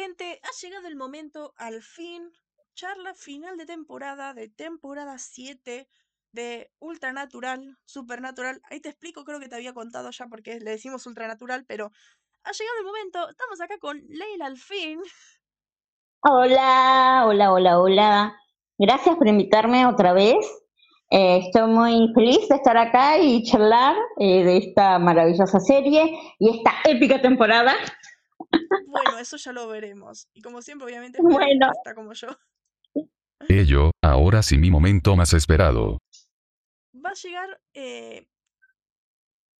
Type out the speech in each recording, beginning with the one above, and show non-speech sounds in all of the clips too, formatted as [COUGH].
gente, ha llegado el momento, al fin, charla final de temporada, de temporada 7 de Ultranatural, Supernatural. Ahí te explico, creo que te había contado ya porque le decimos Ultranatural, pero ha llegado el momento, estamos acá con Leila al fin. Hola, hola, hola, hola. Gracias por invitarme otra vez. Eh, estoy muy feliz de estar acá y charlar eh, de esta maravillosa serie y esta épica temporada. Bueno, eso ya lo veremos. Y como siempre, obviamente, [LAUGHS] Bueno. está como yo. Ello, ahora sí mi momento más esperado. Va a llegar. eh,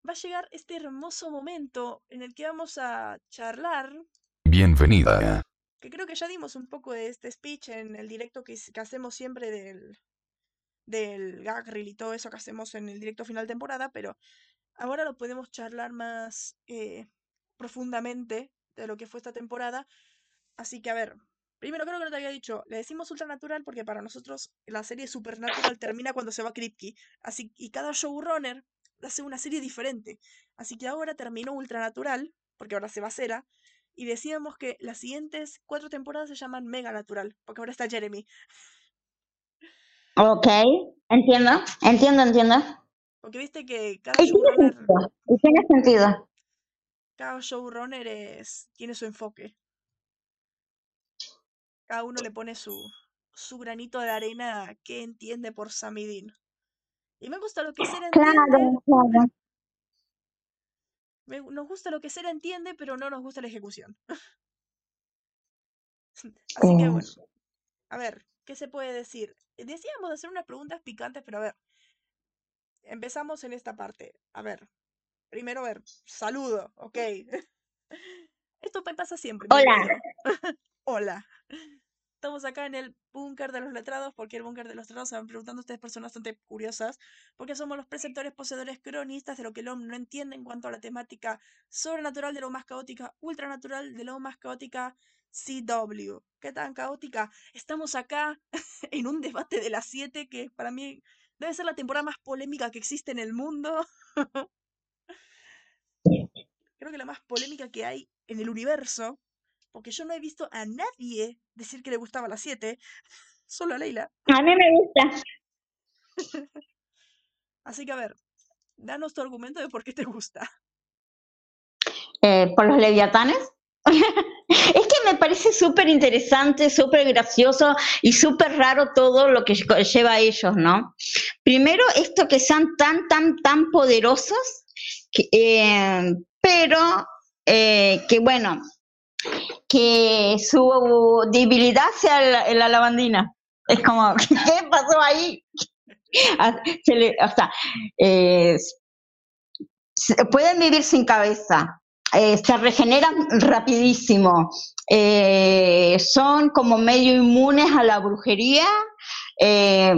va a llegar este hermoso momento en el que vamos a charlar. Bienvenida. Que creo que ya dimos un poco de este speech en el directo que, que hacemos siempre del. del gag reel y todo eso que hacemos en el directo final de temporada, pero ahora lo podemos charlar más eh, profundamente de lo que fue esta temporada. Así que, a ver, primero creo que no te había dicho, le decimos Ultranatural porque para nosotros la serie Supernatural termina cuando se va Kripke. Así, y cada showrunner hace una serie diferente. Así que ahora terminó Ultranatural, porque ahora se va Cera, y decíamos que las siguientes cuatro temporadas se llaman Mega Natural, porque ahora está Jeremy. Ok, entiendo, entiendo, entiendo. Porque viste que cada Y tiene showrunner, sentido, y tiene sentido. Cada showrunner es, tiene su enfoque. Cada uno le pone su, su granito de arena que entiende por Samidin. Y me gusta lo que Cera entiende, Claro, claro. me- nos gusta lo que Cera entiende, pero no nos gusta la ejecución. [LAUGHS] Así que bueno, a ver, ¿qué se puede decir? Decíamos hacer unas preguntas picantes, pero a ver, empezamos en esta parte. A ver, primero, ver, saludo, ok. [LAUGHS] Esto me pasa siempre. Hola. [LAUGHS] Hola. Estamos acá en el búnker de los letrados. ¿Por qué el búnker de los letrados? Se van preguntando ustedes personas bastante curiosas. Porque somos los preceptores, poseedores, cronistas de lo que el hombre no entiende en cuanto a la temática sobrenatural de lo más caótica, ultranatural de lo más caótica, CW. ¿Qué tan caótica? Estamos acá [LAUGHS] en un debate de las 7 que para mí debe ser la temporada más polémica que existe en el mundo. Creo que la más polémica que hay en el universo. Porque yo no he visto a nadie decir que le gustaba la 7. [LAUGHS] Solo a Leila. A mí me gusta. [LAUGHS] Así que a ver, danos tu argumento de por qué te gusta. Eh, por los leviatanes. [LAUGHS] Es que me parece súper interesante, súper gracioso y súper raro todo lo que lle- lleva a ellos, ¿no? Primero, esto que sean tan, tan, tan poderosos, que, eh, pero eh, que bueno, que su debilidad sea la, la lavandina. Es como, [LAUGHS] ¿qué pasó ahí? [LAUGHS] Ah, o sea, eh, pueden vivir sin cabeza, eh, se regeneran rapidísimo, eh, son como medio inmunes a la brujería, eh,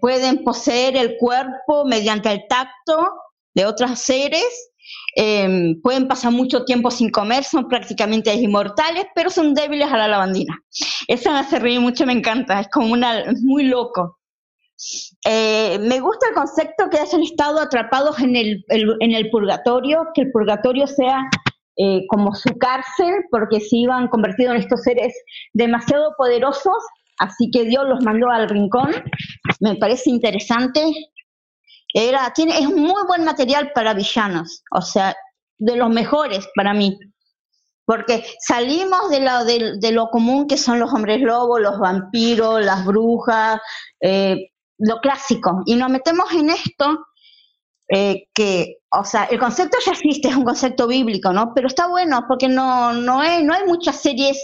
pueden poseer el cuerpo mediante el tacto de otros seres, eh, pueden pasar mucho tiempo sin comer, son prácticamente inmortales, pero son débiles a la lavandina. Eso me hace reír mucho, me encanta, es como una, es muy loco. Eh, me gusta el concepto que hayan estado atrapados en el, el- en el purgatorio, que el purgatorio sea eh, como su cárcel, porque se iban convertidos en estos seres demasiado poderosos, así que Dios los mandó al rincón. Me parece interesante. Era, tiene, es muy buen material para villanos, o sea, de los mejores para mí. Porque salimos de lo, de, de lo común que son los hombres lobos, los vampiros, las brujas, eh, lo clásico, y nos metemos en esto eh, que, o sea, el concepto ya existe, es un concepto bíblico, ¿no? Pero está bueno porque no, no, hay, no hay muchas series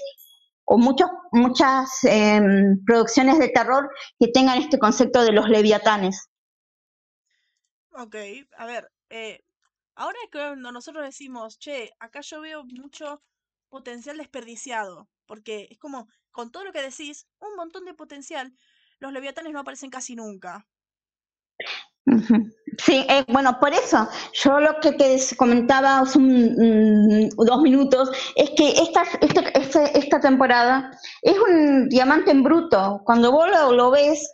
o muchos, muchas em, producciones de terror que tengan este concepto de los leviatanes. Ok, a ver, eh, ahora es cuando nosotros decimos, che, acá yo veo mucho potencial desperdiciado, porque es como, con todo lo que decís, un montón de potencial, los leviatanes no aparecen casi nunca. Sí, eh, bueno, por eso yo lo que te comentaba hace un- mm, dos minutos es que esta, esta, esta, temporada es un diamante en bruto. Cuando vos lo, lo ves,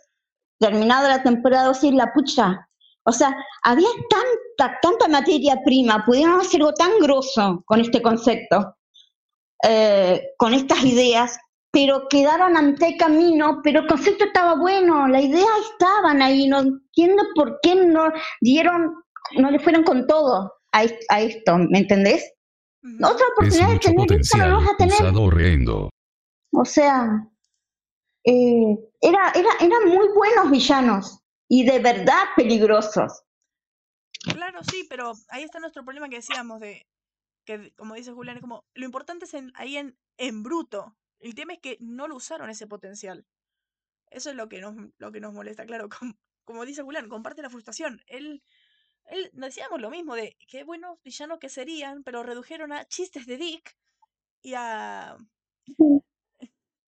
terminada la temporada, decís, la pucha. O sea, había tanta, tanta materia prima, pudieron hacer algo tan grosso con este concepto. eh, con estas ideas, pero quedaron ante camino, pero el concepto estaba bueno, la idea estaban ahí, no entiendo por qué no dieron, no le fueron con todo a, a esto, ¿me entendés? Otra Es oportunidad de tener esto no vas a tener. O sea, eh, era, era, eran muy buenos villanos y de verdad peligrosos. Claro, sí, pero ahí está nuestro problema que decíamos de que, como dice Julián, es como lo importante es en, ahí en, en bruto. El tema es que no lo usaron ese potencial. Eso es lo que nos, lo que nos molesta, claro. [LAUGHS] com- como dice Julián, comparte la frustración. Él, él decíamos lo mismo de qué buenos villanos que serían, pero redujeron a chistes de Dick y a.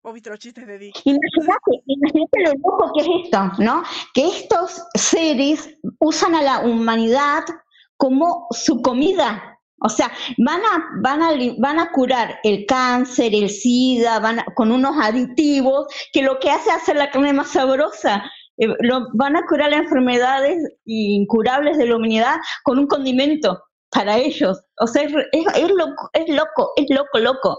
¿Vos viste los chistes de Dick? Imagínate, imagínate lo loco que es esto, ¿no? Que estos seres usan a la humanidad como su comida. O sea, van a, van a, van a curar el cáncer, el SIDA, van a- con unos aditivos que lo que hace es hacer la carne más sabrosa. Eh, lo- van a curar las enfermedades incurables de la humanidad con un condimento para ellos. O sea, es loco, es loco, es loco, loco.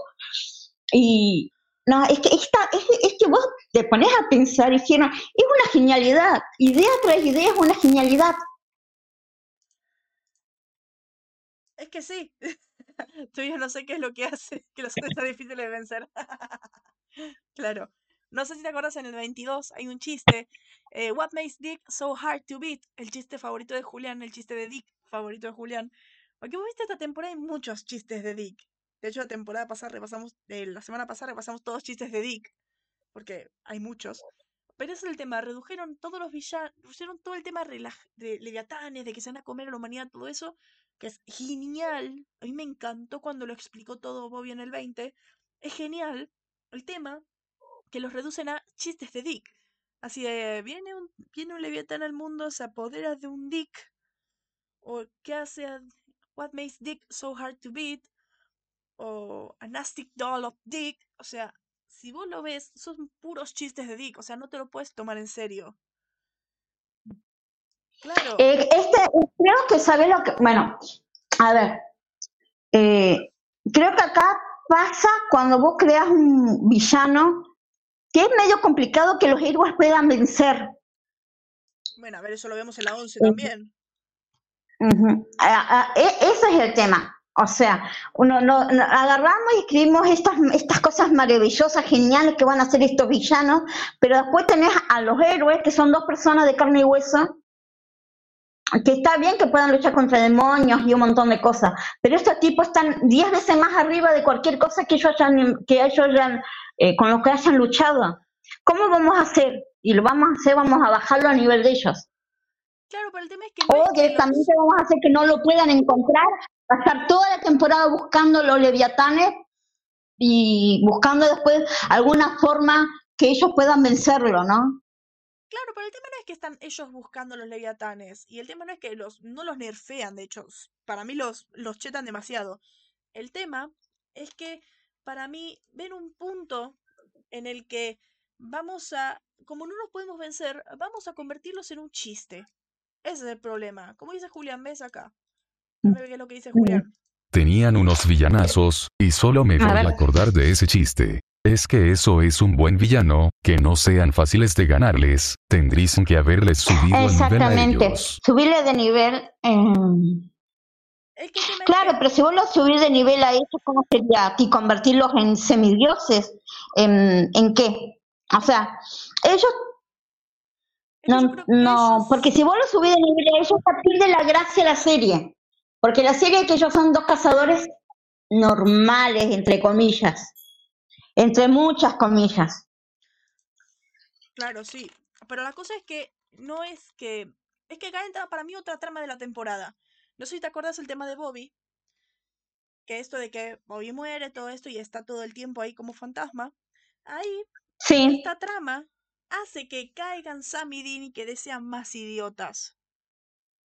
Y no, es que, esta, es, que- vos te pones a pensar y dijeron, es una genialidad, idea tras idea es una genialidad. Es que sí. [LAUGHS] Todavía no sé qué es lo que hace que los hombres sean difíciles de vencer. [LAUGHS] claro. No sé si te acuerdas, en el 22 hay un chiste. eh, What makes Dick so hard to beat? El chiste favorito de Julián, el chiste de Dick favorito de Julián. Porque vos viste esta temporada hay muchos chistes de Dick. De hecho, la temporada pasada repasamos, la semana pasada repasamos todos chistes de Dick. Porque hay muchos. Pero ese es el tema, redujeron todos los villanos, redujeron todo el tema de leviatanes, de que se van a comer a la humanidad, todo eso, que es genial. A mí me encantó cuando lo explicó todo Bobby en el 20. Es genial el tema que los reducen a chistes de Dick. Así de, viene un, viene un leviatán al mundo, se apodera de un Dick. O, ¿qué hace? What makes Dick so hard to beat? O, a nasty doll of Dick. O sea, si vos lo ves, son puros chistes de Dick. O sea, no te lo puedes tomar en serio. Claro. Eh, este, creo que sabe lo que, bueno, a ver, eh, creo que acá pasa cuando vos creas un villano que es medio complicado que los héroes puedan vencer. Bueno, a ver, eso lo vemos en la 11 también. Ujú. A- a- e- ese es el tema. O sea, uno no, no- agarramos y escribimos estas, estas cosas maravillosas, geniales que van a hacer estos villanos, pero después tenés a los héroes, que son dos personas de carne y hueso, que está bien que puedan luchar contra demonios y un montón de cosas, pero estos tipos están diez veces más arriba de cualquier cosa que ellos hayan, que ellos hayan, eh, con lo que hayan luchado. ¿Cómo vamos a hacer? Y lo vamos a hacer, vamos a bajarlo a nivel de ellos. Claro, pero el tema es que no O que los- directamente vamos a hacer que no lo puedan encontrar, pasar toda la temporada buscando los leviatanes y buscando después alguna forma que ellos puedan vencerlo, ¿no? Claro, pero el tema no es que están ellos buscando los leviatanes. Y el tema no es que los, no los nerfean, de hecho. Para mí los, los chetan demasiado. El tema es que para mí ven un punto en el que vamos a, como no los podemos vencer, vamos a convertirlos en un chiste. Ese es el problema. Como dice Julián, ves acá. A ver qué es lo que dice Julián. Tenían unos villanazos, y solo me voy a acordar de ese chiste. Es que eso es un buen villano, que no sean fáciles de ganarles, tendrían que haberles subido el nivel a ellos. Subirle de nivel. eh, Es que Claro, pero si vos lo subís de nivel a ellos, ¿cómo sería aquí convertirlos en semidioses? ¿En, en qué? O sea, ellos No, no, porque si vos lo subís de nivel a ellos, pierde la gracia de la serie. Porque la serie es que ellos son dos cazadores normales, entre comillas. Entre muchas comillas. Claro, sí. Pero la cosa es que no es que. Es que acá entra para mí otra trama de la temporada. No sé si te acuerdas el tema de Bobby. Que esto de que Bobby muere, todo esto, y está todo el tiempo ahí como fantasma. Ahí, Sí, esta trama hace que caigan Sam y Dean y que sean más idiotas.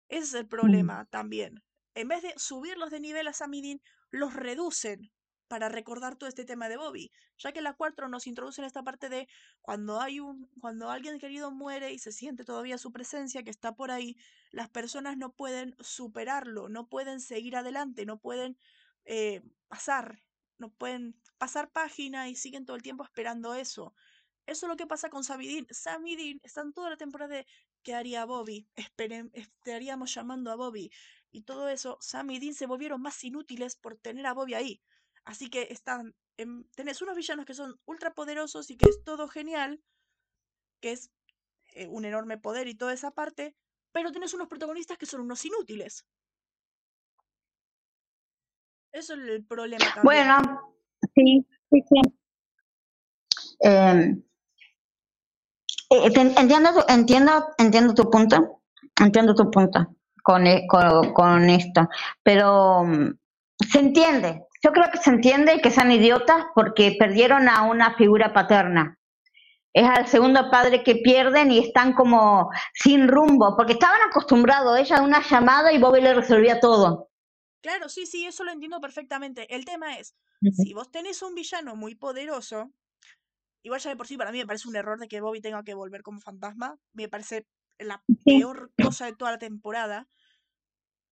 Ese es el problema también. En vez de subirlos de nivel a Sam y Dean, los reducen para recordar todo este tema de Bobby. Ya que en la 4 nos introducen esta parte de cuando hay un, cuando alguien querido muere y se siente todavía su presencia que está por ahí, las personas no pueden superarlo, no pueden seguir adelante, no pueden eh, pasar. no pueden pasar página y siguen todo el tiempo esperando eso. Eso es lo que pasa con Sam y Dean. Sam y Dean están toda la temporada de ¿qué haría Bobby? Estaríamos llamando a Bobby. Y todo eso, Sam y Dean se volvieron más inútiles por tener a Bobby ahí. Así que están, tenés unos villanos que son ultra poderosos y que es todo genial, que es eh, un enorme poder y toda esa parte, pero tenés unos protagonistas que son unos inútiles. Eso es el problema también. Bueno, sí, sí, sí. Em, eh, entiendo, entiendo, entiendo tu punto, entiendo tu punto con, e, con, con esto, pero mm, se entiende. Yo creo que se entiende que sean idiotas porque perdieron a una figura paterna. Es al segundo padre que pierden y están como sin rumbo, porque estaban acostumbrados, ella a una llamada y Bobby le resolvía todo. Claro, sí, sí, eso lo entiendo perfectamente. El tema es, si vos tenés un villano muy poderoso, igual ya de por sí para mí me parece un error de que Bobby tenga que volver como fantasma, me parece la peor cosa de toda la temporada.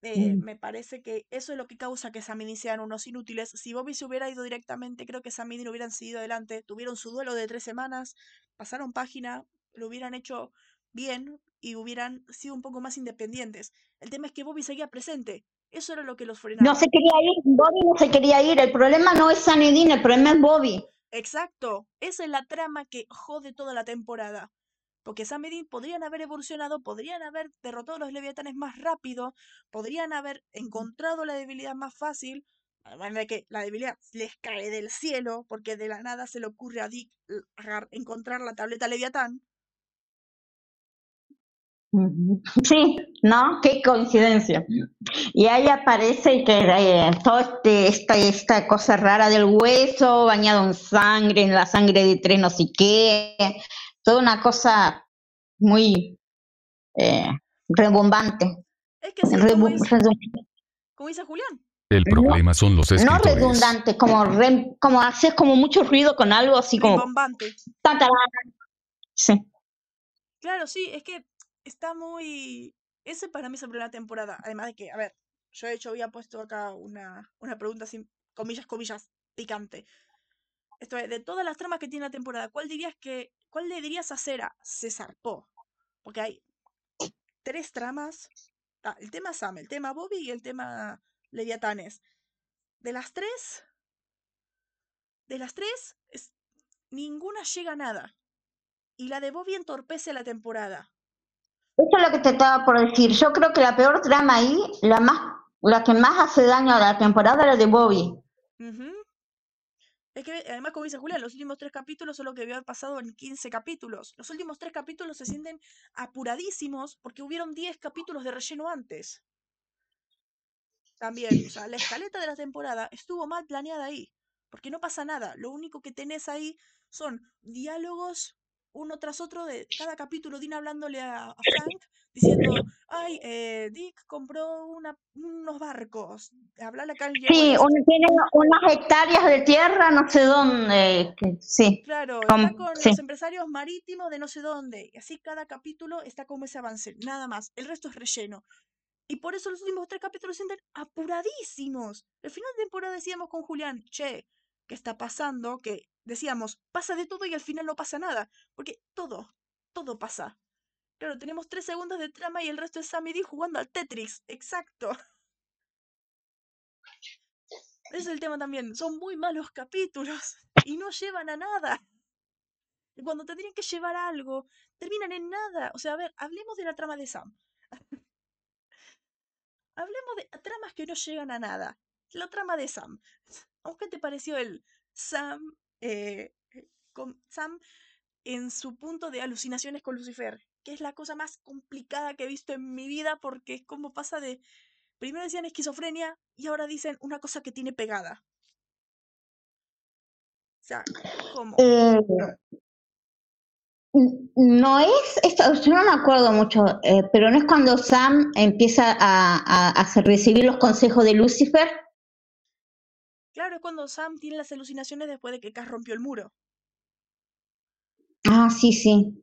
Eh, me parece que eso es lo que causa que Sammy sean unos inútiles. Si Bobby se hubiera ido directamente, creo que Sammy no hubieran seguido adelante. Tuvieron su duelo de tres semanas, pasaron página, lo hubieran hecho bien y hubieran sido un poco más independientes. El tema es que Bobby seguía presente. Eso era lo que los frenaba. No se quería ir, Bobby no se quería ir. El problema no es Dean, el problema es Bobby. Exacto. Esa es la trama que jode toda la temporada. Porque Sam y podrían haber evolucionado, podrían haber derrotado a los leviatanes más rápido, podrían haber encontrado la debilidad más fácil, además de que la debilidad les cae del cielo, porque de la nada se le ocurre a Dick encontrar la tableta leviatán. [LAUGHS] Sí, ¿no? Qué coincidencia. Y ahí aparece que eh, toda este, esta, esta cosa rara del hueso, bañado en sangre, en la sangre de tres no sé qué, toda una cosa muy eh, rebombante. Es que sí, como, dice, Julián. El problema son los escritores. No redundante, como, como haces como mucho ruido con algo así como... Rebombante. Sí. Claro, sí, es que está muy... Ese para mí es el problema de la temporada. Además de que, a ver, yo de hecho había puesto acá una, una pregunta sin comillas, comillas, picante. Esto es, de todas las tramas que tiene la temporada, ¿cuál dirías que, cuál le dirías a Cera? Se zarpó. Porque hay tres tramas. Ah, el tema Sam, el tema Bobby y el tema Leviatanes. De las tres, de las tres, ninguna llega a nada. Y la de Bobby entorpece la temporada. Eso es lo que te estaba por decir. Yo creo que la peor trama ahí, la más, la que más hace daño a la temporada, es la de Bobby. Es que, además, como dice Julia, los últimos tres capítulos son lo que debió haber pasado en 15 capítulos. Los últimos tres capítulos se sienten apuradísimos porque hubieron 10 capítulos de relleno antes. También, o sea, la escaleta de la temporada estuvo mal planeada ahí. Porque no pasa nada. Lo único que tenés ahí son diálogos uno tras otro de cada capítulo, Dina hablándole a, Frank, diciendo, ay, eh, Dick compró una, unos barcos, hablarle acá al Sí, uno tiene unas hectáreas de tierra, no sé dónde, sí. Claro, está con los empresarios marítimos de no sé dónde, y así cada capítulo está como ese avance, nada más, el resto es relleno. Y por eso los últimos tres capítulos se sienten apuradísimos. El final de temporada decíamos con Julián, che, ¿qué está pasando? Que decíamos, pasa de todo y al final no pasa nada, porque todo, todo pasa. Claro, tenemos tres segundos de trama y el resto es Sam y jugando al Tetris, exacto. Es el tema también, son muy malos capítulos [LAUGHS] y no llevan a nada. Cuando tendrían que llevar algo, terminan en nada. O sea, a ver, hablemos de la trama de Sam. [LAUGHS] hablemos de tramas que no llegan a nada. La trama de Sam. ¿Qué te pareció el Sam eh, con Sam en su punto de alucinaciones con Lucifer, que es la cosa más complicada que he visto en mi vida porque es como pasa de, primero decían esquizofrenia y ahora dicen una cosa que tiene pegada. O sea, ¿cómo? Eh, no es, esto, yo no me acuerdo mucho, eh, pero no es cuando Sam empieza a recibir los consejos de Lucifer Claro, es cuando Sam tiene las alucinaciones después de que Cass rompió el muro. Ah, sí, sí.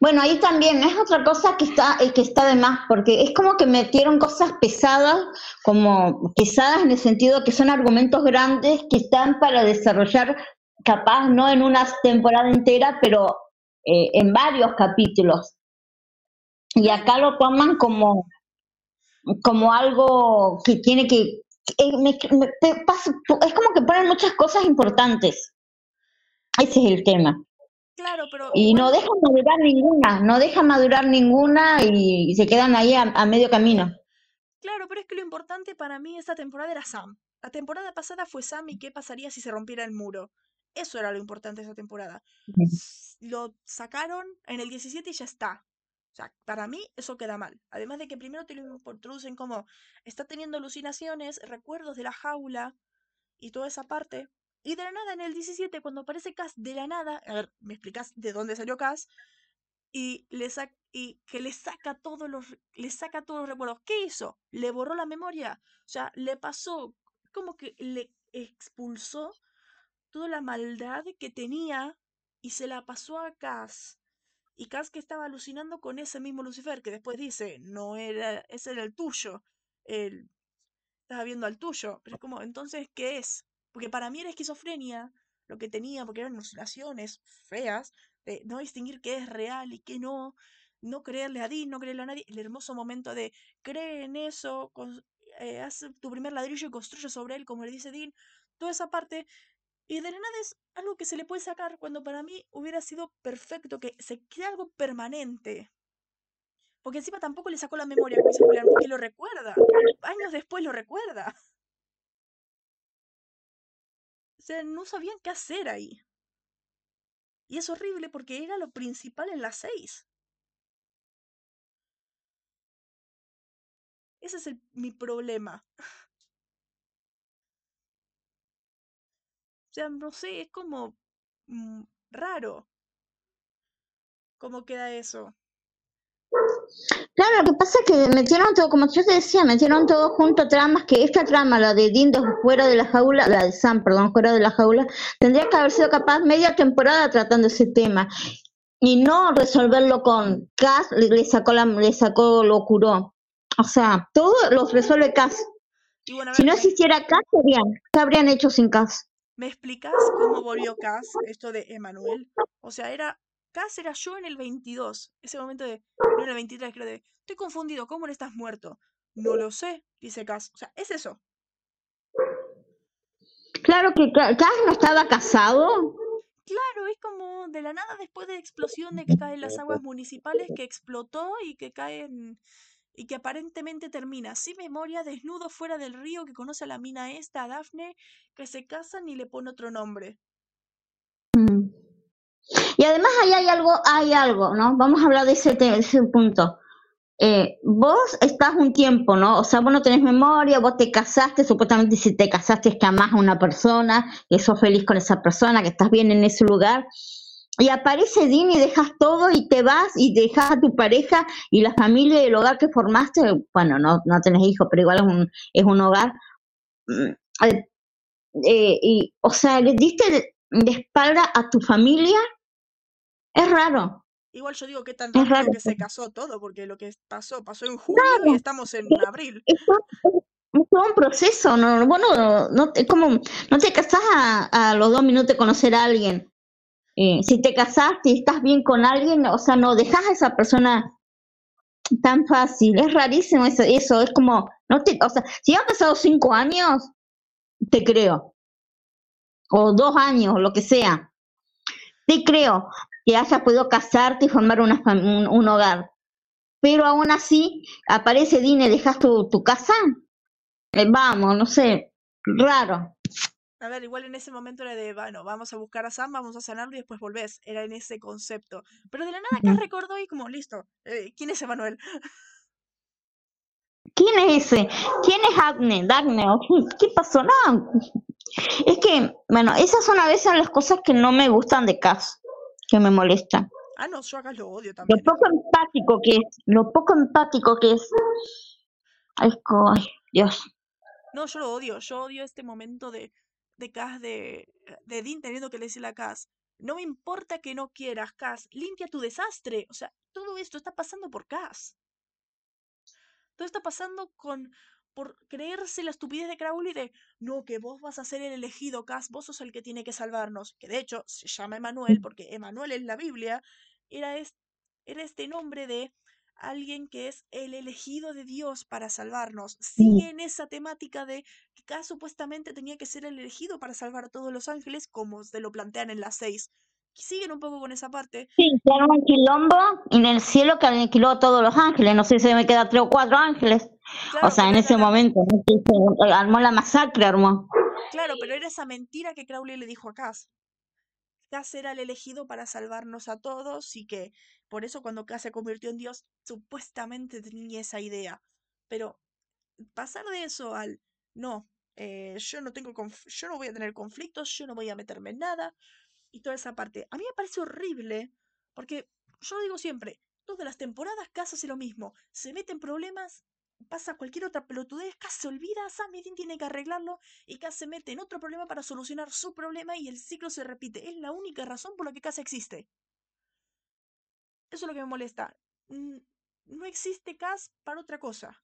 Bueno, ahí también es otra cosa que está, eh, que está de más, porque es como que metieron cosas pesadas, como pesadas en el sentido que son argumentos grandes que están para desarrollar, capaz no en una temporada entera, pero eh, en varios capítulos. Y acá lo toman como, como algo que tiene que... eh, me- me- es como que ponen muchas cosas importantes. Ese es el tema. Claro, pero Y no dejan madurar ninguna, no dejan madurar ninguna y, y se quedan ahí a, a medio camino. Claro, pero es que lo importante para mí esta temporada era Sam. La temporada pasada fue Sam y qué pasaría si se rompiera el muro. Eso era lo importante de esa temporada. Lo sacaron en el 17 y ya está. O sea, para mí eso queda mal. Además de que primero te lo introducen como está teniendo alucinaciones, recuerdos de la jaula y toda esa parte. Y de la nada en el 17, cuando aparece Cass de la nada, a ver, ¿me explicas de dónde salió Cass? y le y que le saca todos los le saca todos los recuerdos. ¿Qué hizo? Le borró la memoria. O sea, le pasó como que le expulsó toda la maldad que tenía y se la pasó a Cass. Y Cass que estaba alucinando con ese mismo Lucifer, que después dice, no era, ese era el tuyo. El, estaba viendo al tuyo. Pero es como, entonces, ¿qué es? Porque para mí era esquizofrenia lo que tenía, porque eran alucinaciones feas, de no distinguir qué es real y qué no, no creerle a Dean, no creerle a nadie. El hermoso momento de cree en eso, eh, haz tu primer ladrillo y construye sobre él, como le dice Dean. Toda esa parte. Y de la nada es algo que se le puede sacar cuando para mí hubiera sido perfecto, que se quede algo permanente. Porque encima tampoco le sacó la memoria, Julián, porque lo recuerda. Años después lo recuerda. O sea, no sabían qué hacer ahí. Y es horrible porque era lo principal en las seis. Ese es mi problema. Sea, no sé, es como mm, raro. ¿Cómo queda eso? Claro, lo que pasa es que metieron todo, como yo te decía, metieron todo junto tramas que esta trama, la de de fuera de la jaula, la de Sam, perdón, fuera de la jaula, tendría que haber sido capaz media temporada tratando ese tema y no resolverlo con Cass, le, le sacó la, le sacó, lo curó. O sea, todo lo resuelve Cass. Bueno, Si no ¿me, existiera Cass, ¿qué habrían, qué habrían hecho sin Cass? Me explicas cómo volvió Cass, esto de Emanuel? O sea, era. Cass era yo en el 22. Ese momento de. No en el 23, creo de. Estoy confundido, ¿cómo no estás muerto? No lo sé, dice Cass. O sea, es eso. Claro que Ca- Cass no estaba casado. Claro, es como de la nada después de la explosión de que caen las aguas municipales que explotó y que caen y que aparentemente termina sin memoria, desnudo fuera del río, que conoce a la mina esta, a Daphne, que se casan y le pone otro nombre. Mm. Y además ahí hay algo, hay algo, ¿no? Vamos a hablar de ese, te- ese punto. Eh, vos estás un tiempo, ¿no? O sea, vos no tenés memoria, vos te casaste, supuestamente si te casaste es que amás a una persona, que sos feliz con esa persona, que estás bien en ese lugar, y aparece Dean y dejas todo y te vas y dejas a tu pareja y la familia y el hogar que formaste, bueno, no, no tenés hijos, pero igual es un, es un hogar. Mm, eh, eh, y, o sea, le diste de, de espalda a tu familia, es raro. Igual yo digo que tan raro. que se casó todo, porque lo que pasó, pasó en julio y estamos en abril. es es todo un proceso, no, bueno, no, no, es como, no te casás a, a los dos minutos de conocer a alguien. Eh, si te casaste y estás bien con alguien, o sea, no dejas a esa persona tan fácil, es rarísimo eso, eso, es como, no te, o sea, si han pasado cinco años, te creo, o dos años, lo que sea, te creo que hayas podido casarte y formar una, un, un hogar, pero aún así aparece Dine, dejas tu, tu casa, eh, vamos, no sé, raro. A ver, igual en ese momento era de, bueno, vamos a buscar a Sam, vamos a sanarlo y después volvés. Era en ese concepto. Pero de la nada Cass Ujú. recordó y como, listo, eh, ¿quién es Emanuel? ¿Quién es ese? ¿Quién es Agne? Dagne, ¿o ¿qué, pasó? No, es que, bueno, esas son a veces las cosas que no me gustan de Cass, que me molestan. Ah, no, yo acá lo odio Lo también. poco empático que es, lo poco empático que es. Ay, Dios. No, yo lo odio. Yo odio este momento de, de Cass, de, de Dean teniendo que decirle a Cass, No me importa que no quieras, Cass. Limpia tu desastre. O sea, todo esto está pasando por Cass. Todo está pasando con por creerse la estupidez de Crowley de no, que vos vas a ser el elegido, Cass, vos sos el que tiene que salvarnos. Que de hecho se llama Emanuel, porque Emanuel en la Biblia era, era este nombre de alguien que es el elegido de Dios para salvarnos. Sigue en esa temática de que Cass supuestamente tenía que ser el elegido para salvar a todos los ángeles, como se lo plantean en las seis siguen un poco con esa parte. Sí, que un quilombo en el cielo que aniquiló a todos los ángeles. No sé si me queda tres o cuatro ángeles. o sea, en ese momento, armó la masacre, armó. Claro, pero era esa mentira que Crowley le dijo a Cass. Cass era el elegido para salvarnos a todos y que por eso cuando Cass se convirtió en Dios, supuestamente tenía esa idea. Pero pasar de eso al no, eh, yo no tengo yo no voy a tener conflictos, yo no voy a meterme en nada, y toda esa parte. A mí me parece horrible, porque yo digo siempre, todas las temporadas Cass hace lo mismo, se mete en problemas, pasa cualquier otra pelotudez, Cass se olvida, Sam tiene que arreglarlo y Cass se mete en otro problema para solucionar su problema y el ciclo se repite. Es la única razón por la que Cass existe. Eso es lo que me molesta. No existe Cass para otra cosa.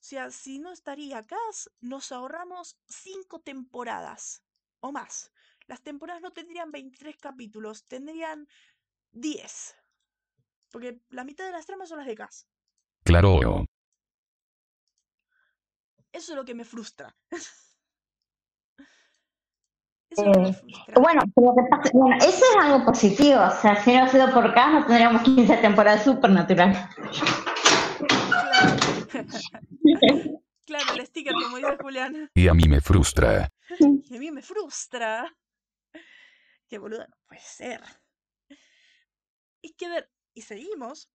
O sea, si no estaría Cass, nos ahorramos cinco temporadas o más. Las temporadas no tendrían 23 capítulos, tendrían 10. Porque la mitad de las tramas son las de Cass. Claro. Eso es lo que me frustra. [LAUGHS] Eso es lo que eh, frustra. Bueno, bueno, eso es algo positivo. O sea, si no ha sido por Cass, no tendríamos 15 temporadas supernatural. Claro. [LAUGHS] claro, el sticker, como dice Julián. Y a mí me frustra. Y a mí me frustra. Qué boluda, no puede ser. Y que ver, y seguimos,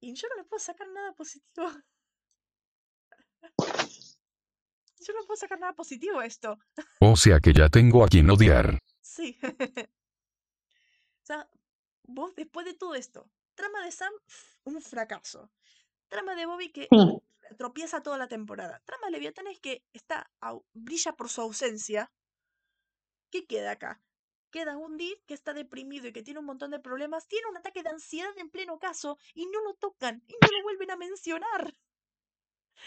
y yo no le puedo sacar nada positivo. Yo no puedo sacar nada positivo a esto. O sea que ya tengo a quien odiar. Sí. [LAUGHS] o sea, vos después de todo esto, trama de Sam, un fracaso. Trama de Bobby que tropieza toda la temporada. Trama de Leviathan es que está, brilla por su ausencia. ¿Qué queda acá? queda un Dean que está deprimido y que tiene un montón de problemas, tiene un ataque de ansiedad en pleno caso y no lo tocan y no lo vuelven a mencionar.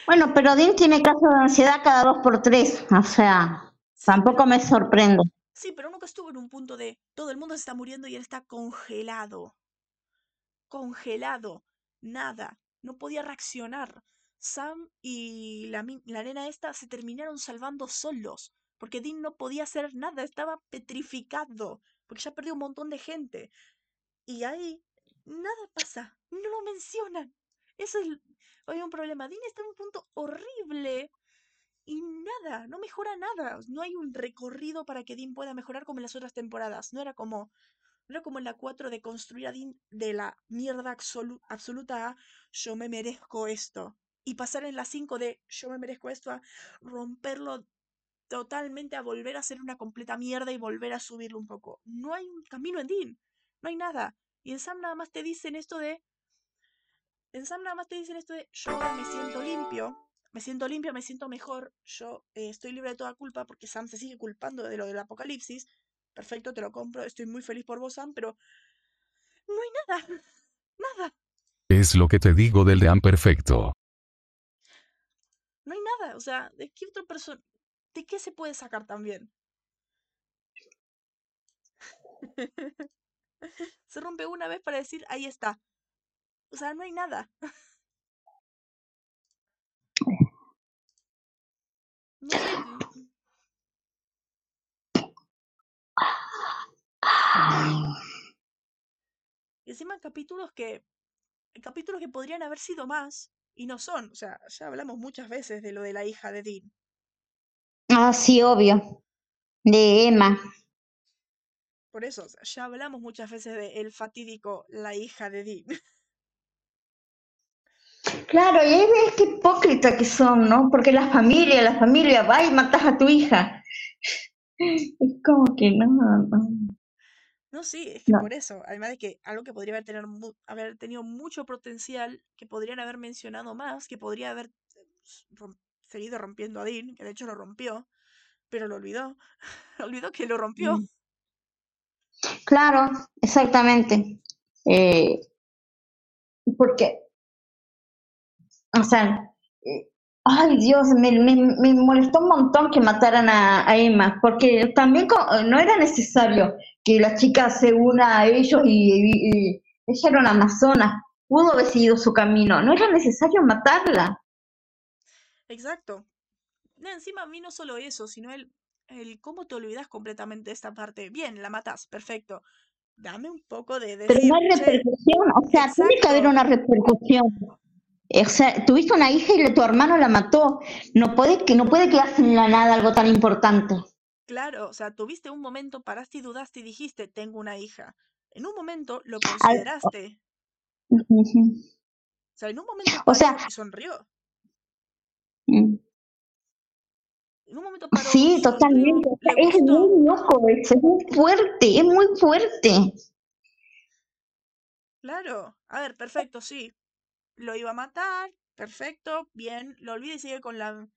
Bueno, pero Dean tiene caso de ansiedad cada dos por tres, o sea, tampoco me sorprende. Sí, pero nunca estuvo en un punto de todo el mundo se está muriendo y él está congelado. Congelado. Nada. No podía reaccionar. Sam y la, la nena esta se terminaron salvando solos porque Dean no podía hacer nada, estaba petrificado, porque ya perdió un montón de gente. Y ahí nada pasa, no lo mencionan. Eso es, hay un problema. Dean está en un punto horrible y nada, no mejora nada. No hay un recorrido para que Dean pueda mejorar como en las otras temporadas. No era como, no era como en la 4 de construir a Dean de la mierda absoluta a yo me merezco esto. Y pasar en la 5 de yo me merezco esto a romperlo totalmente a volver a ser una completa mierda y volver a subirlo un poco. No hay un camino en Dean, no hay nada. Y en Sam nada más te dicen esto de... En Sam nada más te dicen esto de yo me siento limpio, me siento limpio, me siento mejor, yo eh, estoy libre de toda culpa porque Sam se sigue culpando de lo del apocalipsis. Perfecto, te lo compro, estoy muy feliz por vos, Sam, pero no hay nada, [LAUGHS] nada. Es lo que te digo del de perfecto. No hay nada, o sea, ¿de qué otra persona? ¿de qué se puede sacar también? [LAUGHS] se rompe una vez para decir, ahí está. O sea, no hay nada. no sé. Y encima capítulos que. Capítulos que podrían haber sido más y no son. O sea, ya hablamos muchas veces de lo de la hija de Dean. Ah, sí, obvio. De Emma. Por eso, ya hablamos muchas veces de el fatídico La hija de Dean. [LAUGHS] Claro, y ahí ves qué hipócrita que son, ¿no? Porque la familia, la familia, va y matas a tu hija. [LAUGHS] Es como que no, no. No, sí, es que por eso, además de que algo que podría haber, tener, haber tenido mucho potencial, que podrían haber mencionado más, que podría haber eh, seguido rompiendo a Dean, que de hecho lo rompió, pero lo olvidó. [LAUGHS] olvidó que lo rompió. Mm. Claro, exactamente. Eh, porque, o sea, ay Dios, me, me, me molestó un montón que mataran a, a Emma, porque también no era necesario que la chica se una a ellos y, y- y ella era una amazona, pudo haber seguido su camino, no era necesario matarla. Exacto. Encima a mí no solo eso, sino el, el cómo te olvidas completamente de esta parte. Bien, la matas, perfecto. Dame un poco de Pero decir, no hay repercusión, o sea, tiene que haber exacto, una repercusión. O sea, tuviste una hija y tu hermano la mató. No puede que no puede quedarse en la nada algo tan importante. claro, o sea, tuviste un momento, paraste y dudaste y dijiste, tengo una hija. En un momento lo Al- consideraste. O sea, en un momento O sea, y sonrió. mm, En un momento paró, sí, totalmente. Es muy loco es muy fuerte, es muy fuerte. Claro. A ver, perfecto, sí. Lo iba a matar, perfecto, bien. Lo olvida y sigue con la...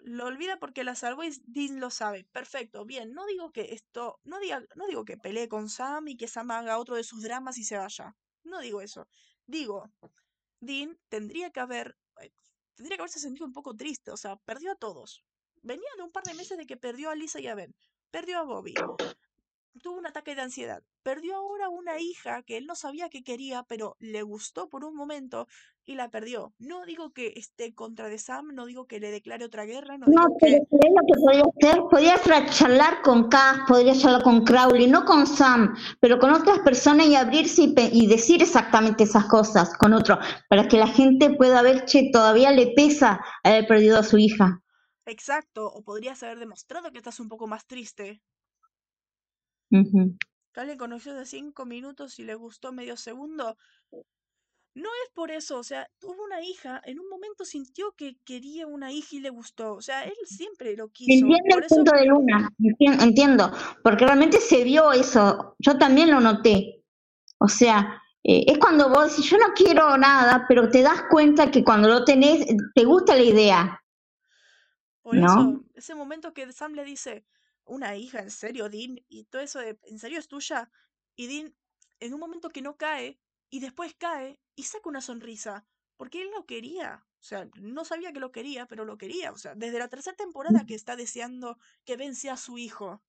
Lo olvida porque la salvó y Dean lo sabe. Perfecto, bien. No digo que esto... No, diga, no digo que pelee con Sam y que Sam haga otro de sus dramas y se vaya. No digo eso. Digo, Dean tendría que haber... eh, Tendría que haberse sentido un poco triste. O sea, perdió a todos. Venía de un par de meses de que perdió a Lisa y a Ben. Perdió a Bobby. Tuvo un ataque de ansiedad. Perdió ahora una hija que él no sabía que quería, pero le gustó por un momento y la perdió. No digo que esté contra de Sam, no digo que le declare otra guerra, no No, digo pero que... ¿sabes lo que podría hacer? Podría fra- charlar con Cass, podría charlar con Crowley, no con Sam, pero con otras personas y abrirse y, decir exactamente esas cosas con otro, para que la gente pueda ver, che, todavía le pesa haber perdido a su hija. Exacto, o podrías haber demostrado que estás un poco más triste. Ujú. Que alguien conoció de cinco minutos y le gustó medio segundo. No es por eso, o sea, tuvo una hija, en un momento sintió que quería una hija y le gustó. O sea, él siempre lo quiso. Entiendo Por el eso punto de Luna, entien- entiendo, porque realmente se vio eso, yo también lo noté. O sea, eh, es cuando vos decís, yo no quiero nada, pero te das cuenta que cuando lo tenés, te gusta la idea, Por ¿no? eso, ese momento que Sam le dice, una hija, ¿en serio, Dean? Y todo eso de, ¿en serio es tuya? Y Dean, en un momento que no cae, y después cae, y saca una sonrisa, porque él lo quería. O sea, no sabía que lo quería, pero lo quería. O sea, desde la tercera temporada que está deseando que Ben sea su hijo.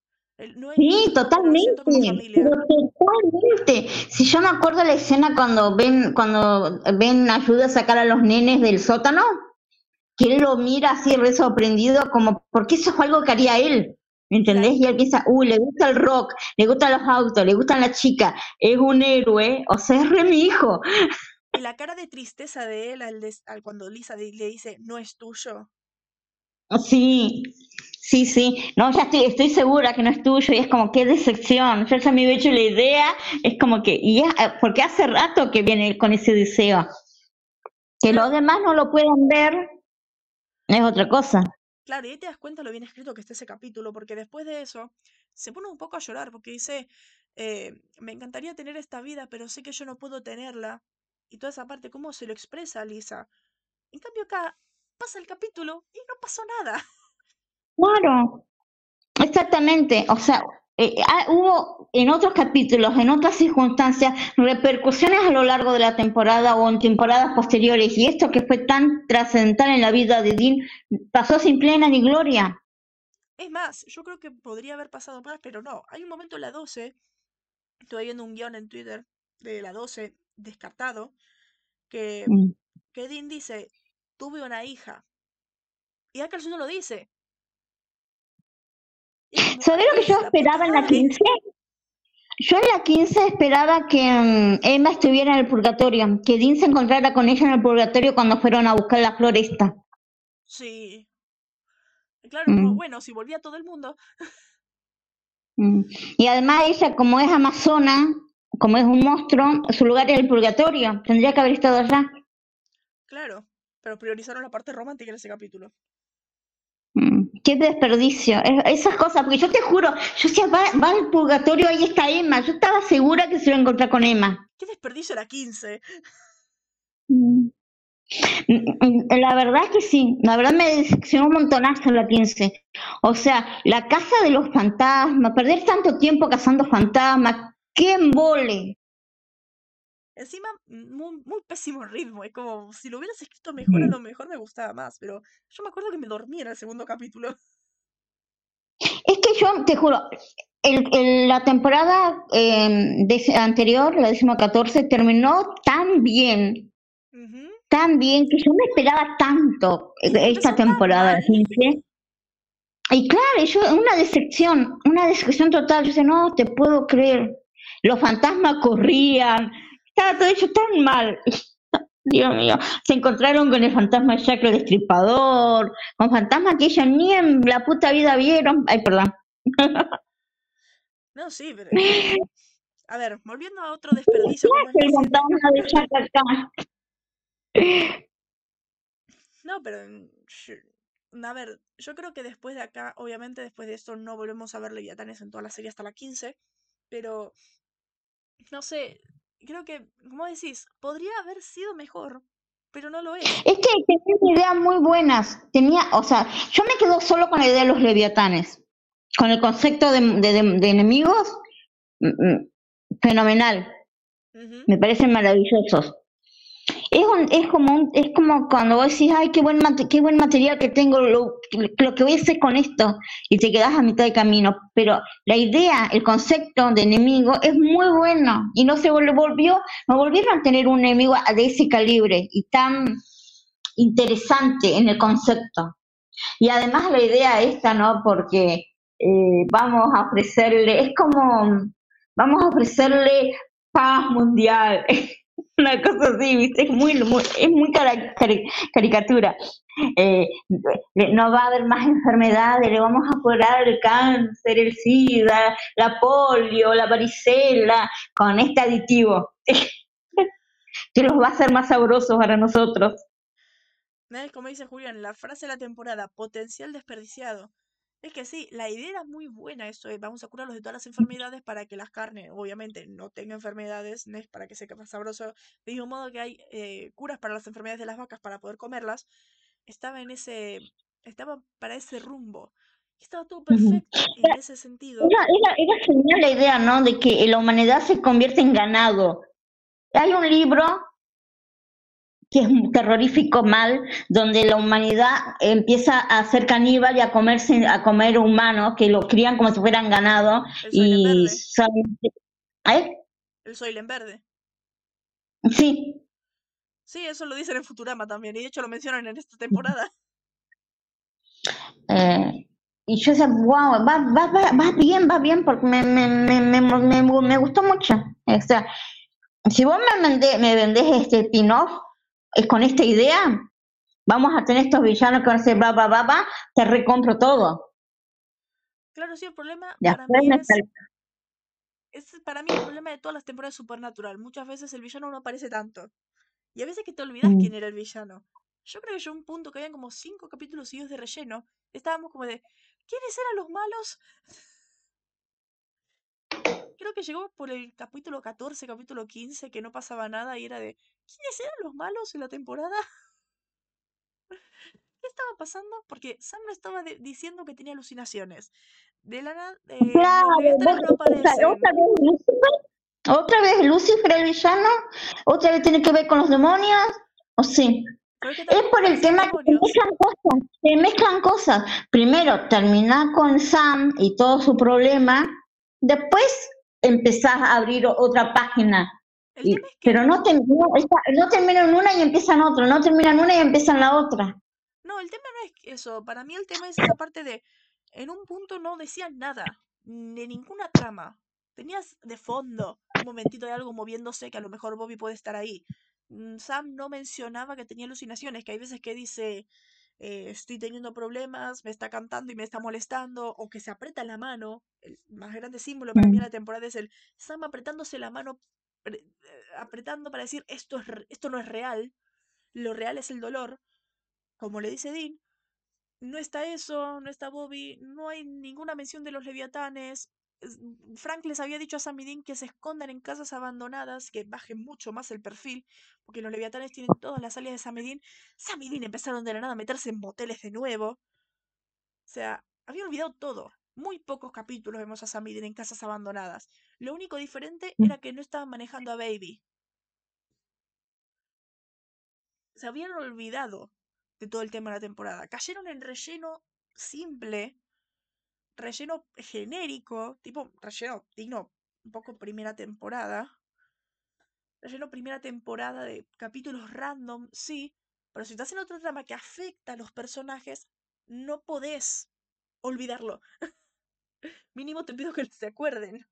No Sí, totalmente, totalmente. Si yo me acuerdo la escena cuando ven, cuando ven ayuda a sacar a los nenes del sótano, que él lo mira así re sorprendido, como, porque eso es algo que haría él, ¿me entendés? Y él piensa, uy, le gusta el rock, le gustan los autos, le gustan las chicas, es un héroe, o sea, es re mi hijo. y la cara de tristeza de él al, des- al cuando Lisa le dice, no es tuyo. Sí, sí, sí. No, ya estoy, estoy segura que no es tuyo y es como qué decepción. Yo ya me había hecho la idea, es como que, y es, eh, porque hace rato que viene con ese deseo. Que los demás no lo puedan ver es otra cosa. Claro, y ahí te das cuenta lo bien escrito que está ese capítulo, porque después de eso se pone un poco a llorar, porque dice, eh, me encantaría tener esta vida, pero sé que yo no puedo tenerla. Y toda esa parte, ¿cómo se lo expresa Lisa? En cambio acá pasa el capítulo y no pasó nada. Claro, exactamente. O sea, eh, ah, hubo en otros capítulos, en otras circunstancias, repercusiones a lo largo de la temporada o en temporadas posteriores. Y esto que fue tan trascendental en la vida de Dean pasó sin plena ni gloria. Es más, yo creo que podría haber pasado más, pero no. Hay un momento en la 12, estoy viendo un guion en Twitter de la 12, descartado, que, Mm. que Dean dice, tuve una hija. Y el no lo dice. Es ¿Sabés lo que yo "Ah, la puta esperaba en la madre". 15? Yo en la 15 esperaba que mm, Emma estuviera en el purgatorio, que Dean se encontrara con ella en el purgatorio cuando fueron a buscar la floresta. Sí. Claro, Mm, bueno, si volvía todo el mundo. mm. Y además ella, como es amazona, como es un monstruo, su lugar era el purgatorio, tendría que haber estado allá. Claro. Pero priorizaron la parte romántica en ese capítulo. Qué desperdicio, Es- esas cosas, porque yo te juro, yo decía, va, va al purgatorio, ahí está Emma, yo estaba segura que se iba a encontrar con Emma. ¿Qué desperdicio era 15? Mm. Mm, La verdad que sí, la verdad me decepcionó un montonazo la 15. O sea, la casa de los fantasmas, perder tanto tiempo cazando fantasmas, qué embole. Encima, muy, muy pésimo ritmo. Es como si lo hubieras escrito mejor, a lo mejor me gustaba más. Pero yo me acuerdo que me dormí en el segundo capítulo. Es que yo, te juro, el, el- la temporada eh, de- anterior, la décima 14, terminó tan bien, tan bien, que yo no esperaba tanto eh, esta temporada. 15. Y claro, yo, una decepción, una decepción total. Yo decía, no te puedo creer. Los fantasmas corrían, estaba todo hecho tan mal. [LAUGHS] Dios mío, se encontraron con el fantasma de Jack el Destripador, con fantasmas que ellos ni en la puta vida vieron. Ay, perdón. No, sí, pero. A ver, volviendo a otro desperdicio como es El 7. fantasma de [LAUGHS] Jack acá. No, pero... mm, sh- A ver, yo creo que después de acá, obviamente después de esto no volvemos a ver Leviatanes en toda la serie hasta la 15. Pero... No sé, creo que, como decís, podría haber sido mejor, pero no lo es. Es que tenía ideas muy buenas. Tenía, o sea, yo me quedo solo con la idea de los leviatanes. Con el concepto de, de- de- de enemigos, mm, mm, fenomenal. Me parecen maravillosos. Es, es como es como cuando vos decís, ay, qué buen, qué buen material que tengo, lo, lo que voy a hacer con esto, y te quedas a mitad de camino. Pero la idea, el concepto de enemigo es muy bueno, y no se vol- volvió, no volvieron a tener un enemigo de ese calibre y tan interesante en el concepto. Y además la idea esta, ¿no? Porque eh, vamos a ofrecerle, es como, vamos a ofrecerle paz mundial, [LAUGHS] una cosa así, ¿viste? Es muy, es muy caricatura. Eh, no va a haber más enfermedades, le vamos a curar el cáncer, el SIDA, la polio, la varicela, con este aditivo, [LAUGHS] que los va a hacer más sabrosos para nosotros. Como dice Julián, la frase de la temporada, potencial desperdiciado. Es que sí, la idea era muy buena, eso de vamos a curarlos de todas las enfermedades para que las carnes, obviamente, no tengan enfermedades, ¿no? para que sea más sabroso. De mismo modo que hay eh, curas para las enfermedades de las vacas para poder comerlas, estaba en ese, estaba para ese rumbo. Estaba todo perfecto en ese sentido. Era, era, era genial la idea, ¿no? De que la humanidad se convierte en ganado. Hay un libro que es un terrorífico mal, donde la humanidad empieza a ser caníbal y a comerse, a comer humanos que lo crían como si fueran ganado y ¿eh? el Soylent Verde. Sí, Sí, eso lo dicen en Futurama también, y de hecho lo mencionan en esta temporada. [LAUGHS] [LAUGHS] eh, y yo decía, wow, va, va, va, va bien, va bien, porque me, me, me, me, me, me gustó mucho. O sea, si vos me, vendés, me vendés este spin-off eh, con esta idea, vamos a tener estos villanos que van a ser bla, bla, bla, bla, te recompro todo. Claro, sí, el problema Ya para mí es, es para mí el problema de todas las temporadas de Supernatural. Muchas veces el villano no aparece tanto. Y a veces que te olvidas Mm. quién era el villano. Yo creo que llegó un punto que habían como cinco capítulos seguidos de relleno. Estábamos como de, ¿quiénes eran los malos? [LAUGHS] Creo que llegó por el capítulo 14, capítulo 15, que no pasaba nada y era de, ¿quiénes eran los malos en la temporada? ¿Qué estaba pasando? Porque Sam no estaba diciendo que tenía alucinaciones. De la nada, eh, Claro, no otra, vez Lucifer, otra vez Lucifer el villano, otra vez tiene que ver con los demonios, o sí. Es por el tema que se mezclan cosas, se mezclan cosas. Primero terminás con Sam y todo su problema, después empezás a abrir otra página. Y- es que pero no, te- no, terminan una y empiezan otra, no terminan una y empiezan la otra. No, el tema no es eso. Para mí el tema es esa parte de, en un punto no decían nada, de ninguna trama. Tenías de fondo un momentito de algo moviéndose que a lo mejor Bobby puede estar ahí. Mm, Sam no mencionaba que tenía alucinaciones, que hay veces que dice, eh, estoy teniendo problemas, me está cantando y me está molestando, o que se aprieta la mano. El más grande símbolo para mí en Mm. la temporada es el Sam apretándose la mano, apretando para decir, esto, es, esto no es real, lo real es el dolor como le dice Dean, no está eso, no está Bobby, no hay ninguna mención de los leviatanes. es- Frank les había dicho a Sam y Dean que se escondan en casas abandonadas, que bajen mucho más el perfil, porque los leviatanes tienen todas las alias de Sam y Dean. Sam y Dean empezaron de la nada a meterse en moteles de nuevo. O sea, había olvidado todo. Muy pocos capítulos vemos a Sam en casas abandonadas. Lo único diferente Mm. era que no estaban manejando a Baby. Se habían olvidado de todo el tema de la temporada. Cayeron en relleno simple, relleno genérico, tipo relleno digno un poco primera temporada. Relleno primera temporada de capítulos random, sí, pero si estás en otra trama que afecta a los personajes, no podés olvidarlo. [LAUGHS] Mínimo te pido que se acuerden.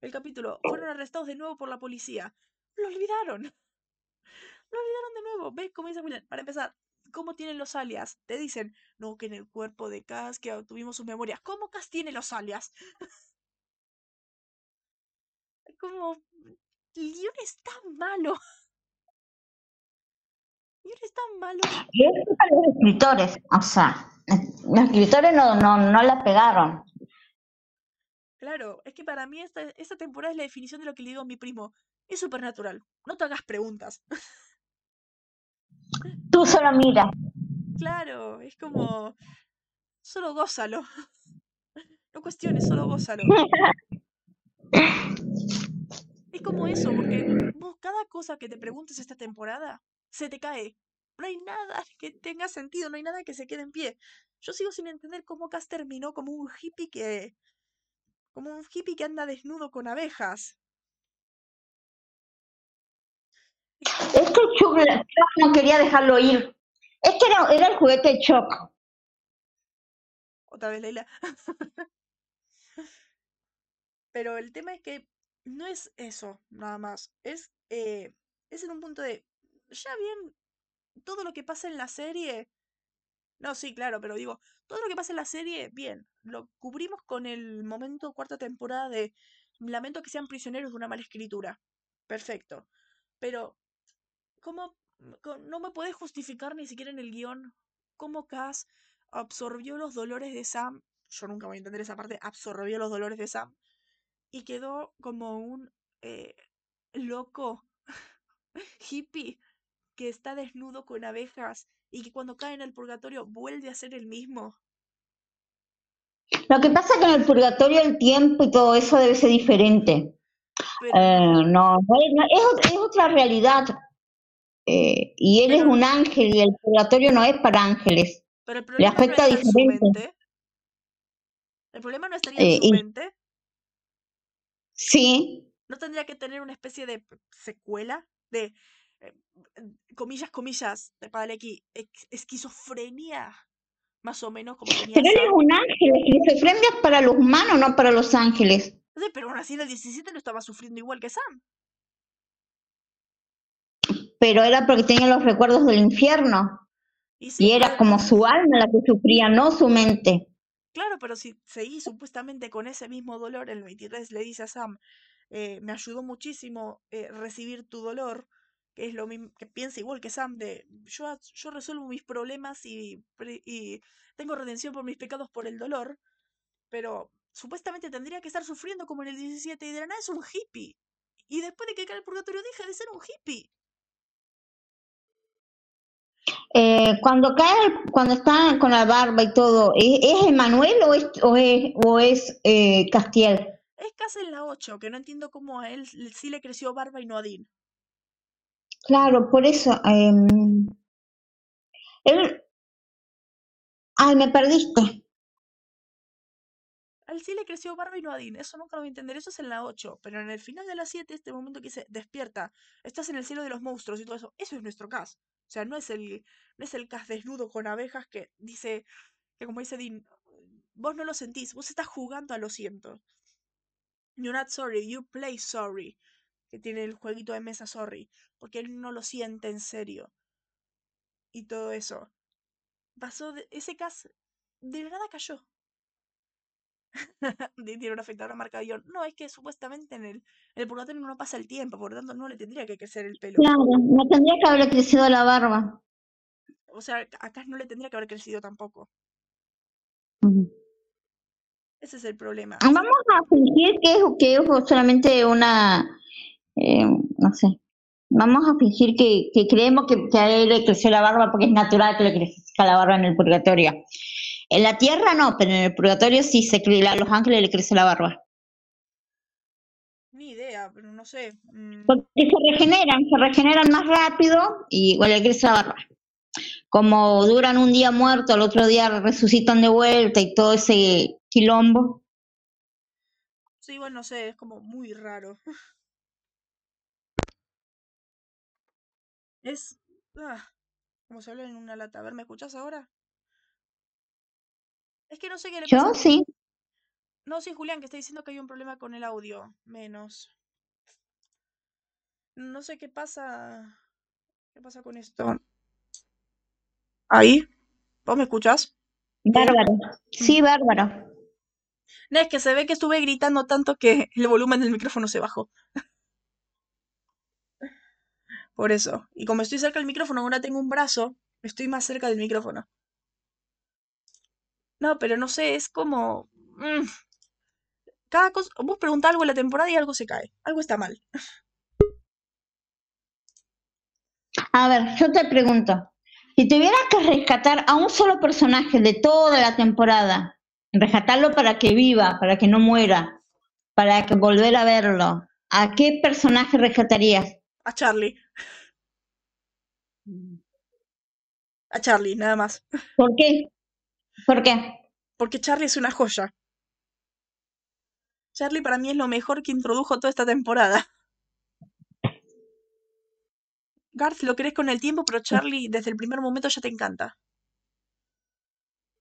El capítulo, fueron arrestados de nuevo por la policía. Lo olvidaron. Lo olvidaron de nuevo. ¿Ves cómo dice William? Para empezar, ¿cómo tienen los alias? Te dicen, no, que en el cuerpo de Cass, que obtuvimos sus memorias. ¿Cómo Cass tiene los alias? [LAUGHS] Como. El es tan malo. El es tan malo. Y es para los escritores, o sea, los escritores no, no, no la pegaron. Claro, es que para mí esta, esta temporada es la definición de lo que le digo a mi primo. Es supernatural. No te hagas preguntas. [LAUGHS] Tú solo mira. Claro, es como. Solo gózalo. No cuestiones, solo gózalo. Es como eso, porque vos cada cosa que te preguntes esta temporada se te cae. No hay nada que tenga sentido, no hay nada que se quede en pie. Yo sigo sin entender cómo Cass terminó como un hippie que. Como un hippie que anda desnudo con abejas. Es Es que Chuck, no quería dejarlo ir. Es que era, era el juguete de Chuck. Otra vez Leila. Pero el tema es que no es eso, nada más. Es, eh, es en un punto de. Ya bien, todo lo que pasa en la serie. No, sí, claro, pero digo, todo lo que pasa en la serie, bien, lo cubrimos con el momento cuarta temporada de Lamento que sean prisioneros de una mala escritura. Perfecto. Pero, ¿cómo no me podés justificar ni siquiera en el guion cómo Cass absorbió los dolores de Sam? Yo nunca voy a entender esa parte, absorbió los dolores de Sam y quedó como un eh, loco [LAUGHS] hippie que está desnudo con abejas y que cuando cae en el purgatorio vuelve a ser el mismo. Lo que pasa es que en el purgatorio el tiempo y todo eso debe ser diferente. Pero Eh, no, es, otra realidad. Eh, y él es un ángel y el purgatorio no es para ángeles. pero el Le problema no afecta diferente. El problema no estaría en Eh, su mente. sí, No tendría que tener una especie de secuela de, comillas, comillas, de Padalecki, ex- esquizofrenia, más o menos como tenía pero él es un ángel. Esquizofrenia es para los humanos, no para los ángeles. Sí, pero aún así en el 17 lo estaba sufriendo igual que Sam. Pero era porque tenía los recuerdos del infierno. Y sí, Y era pero como su alma la que sufría, no su mente. claro, pero si seguí supuestamente con ese mismo dolor, el 23 le dice a Sam, eh, me ayudó muchísimo eh, recibir tu dolor, que es lo mismo, que piensa igual que Sam, de yo, yo resuelvo mis problemas y, y tengo redención por mis pecados por el dolor, pero supuestamente tendría que estar sufriendo como en el 17 y de la nada es un hippie. Y después de que cae el purgatorio deja de ser un hippie. Eh, cuando cae, cuando está con la barba y todo, ¿es, es Emanuel o es, o es, o es eh, Castiel? Es casi en la 8, que no entiendo cómo a él sí le creció barba y no a Dean. Claro, por eso. em, él, ay, me perdiste. A él sí le creció barba y no a Dean. Eso nunca lo voy a entender. Eso es en la 8. Pero en el final de la 7, este momento que dice, despierta, estás en el cielo de los monstruos y todo eso. Eso es nuestro Cas. O sea, no es el, no es el Cas desnudo con abejas que dice, que como dice Dean, vos no lo sentís, vos estás jugando a lo siento. You're not sorry, you play sorry. Que tiene el jueguito de mesa sorry. Porque él no lo siente en serio. Y todo eso. Pasó de, ese Cas de la nada cayó. [LAUGHS] tiene una afectadora marca de guion. No, es que supuestamente en el, en el purgatorio no pasa el tiempo, por lo tanto no le tendría que crecer el pelo. Claro, no tendría que haberle crecido la barba. O sea, a Cass no le tendría que haber crecido tampoco. Ese es el problema. Vamos a fingir que es, que es solamente una, eh, no sé, vamos a fingir que, que creemos que, que a él le creció la barba porque es natural que le crezca la barba en el purgatorio. En la tierra no, pero en el purgatorio sí se cre- a los ángeles le crece la barba. Ni idea, pero no sé. mm, Porque se regeneran, se regeneran más rápido y igual le crece la barba. Como duran un día muerto, al otro día resucitan de vuelta y todo ese quilombo. Sí, bueno, no sé, es como muy raro. [LAUGHS] Es. ah, como se habla en una lata. A ver, ¿me escuchás ahora? Es que no sé qué le pasa. Yo sí. No, sí, Julián, que está diciendo que hay un problema con el audio. Menos. No sé qué pasa. ¿Qué pasa con esto? ¿Ahí? ¿Vos me escuchás? Bárbaro. Sí, bárbaro. No, es que se ve que estuve gritando tanto que el volumen del micrófono se bajó. Por eso. Y como estoy cerca del micrófono, ahora tengo un brazo, estoy más cerca del micrófono. No, pero no sé, es como... mm, Cada cosa... Vos preguntás algo en la temporada y algo se cae. Algo está mal. A ver, yo te pregunto, si tuvieras que rescatar a un solo personaje de toda la temporada, rescatarlo para que viva, para que no muera, para que volver a verlo, ¿a qué personaje rescatarías? A Charlie. A Charlie, nada más. ¿Por qué? ¿Por qué? Porque Charlie es una joya. Charlie para mí es lo mejor que introdujo toda esta temporada. Garth lo crees con el tiempo, pero Charlie desde el primer momento ya te encanta.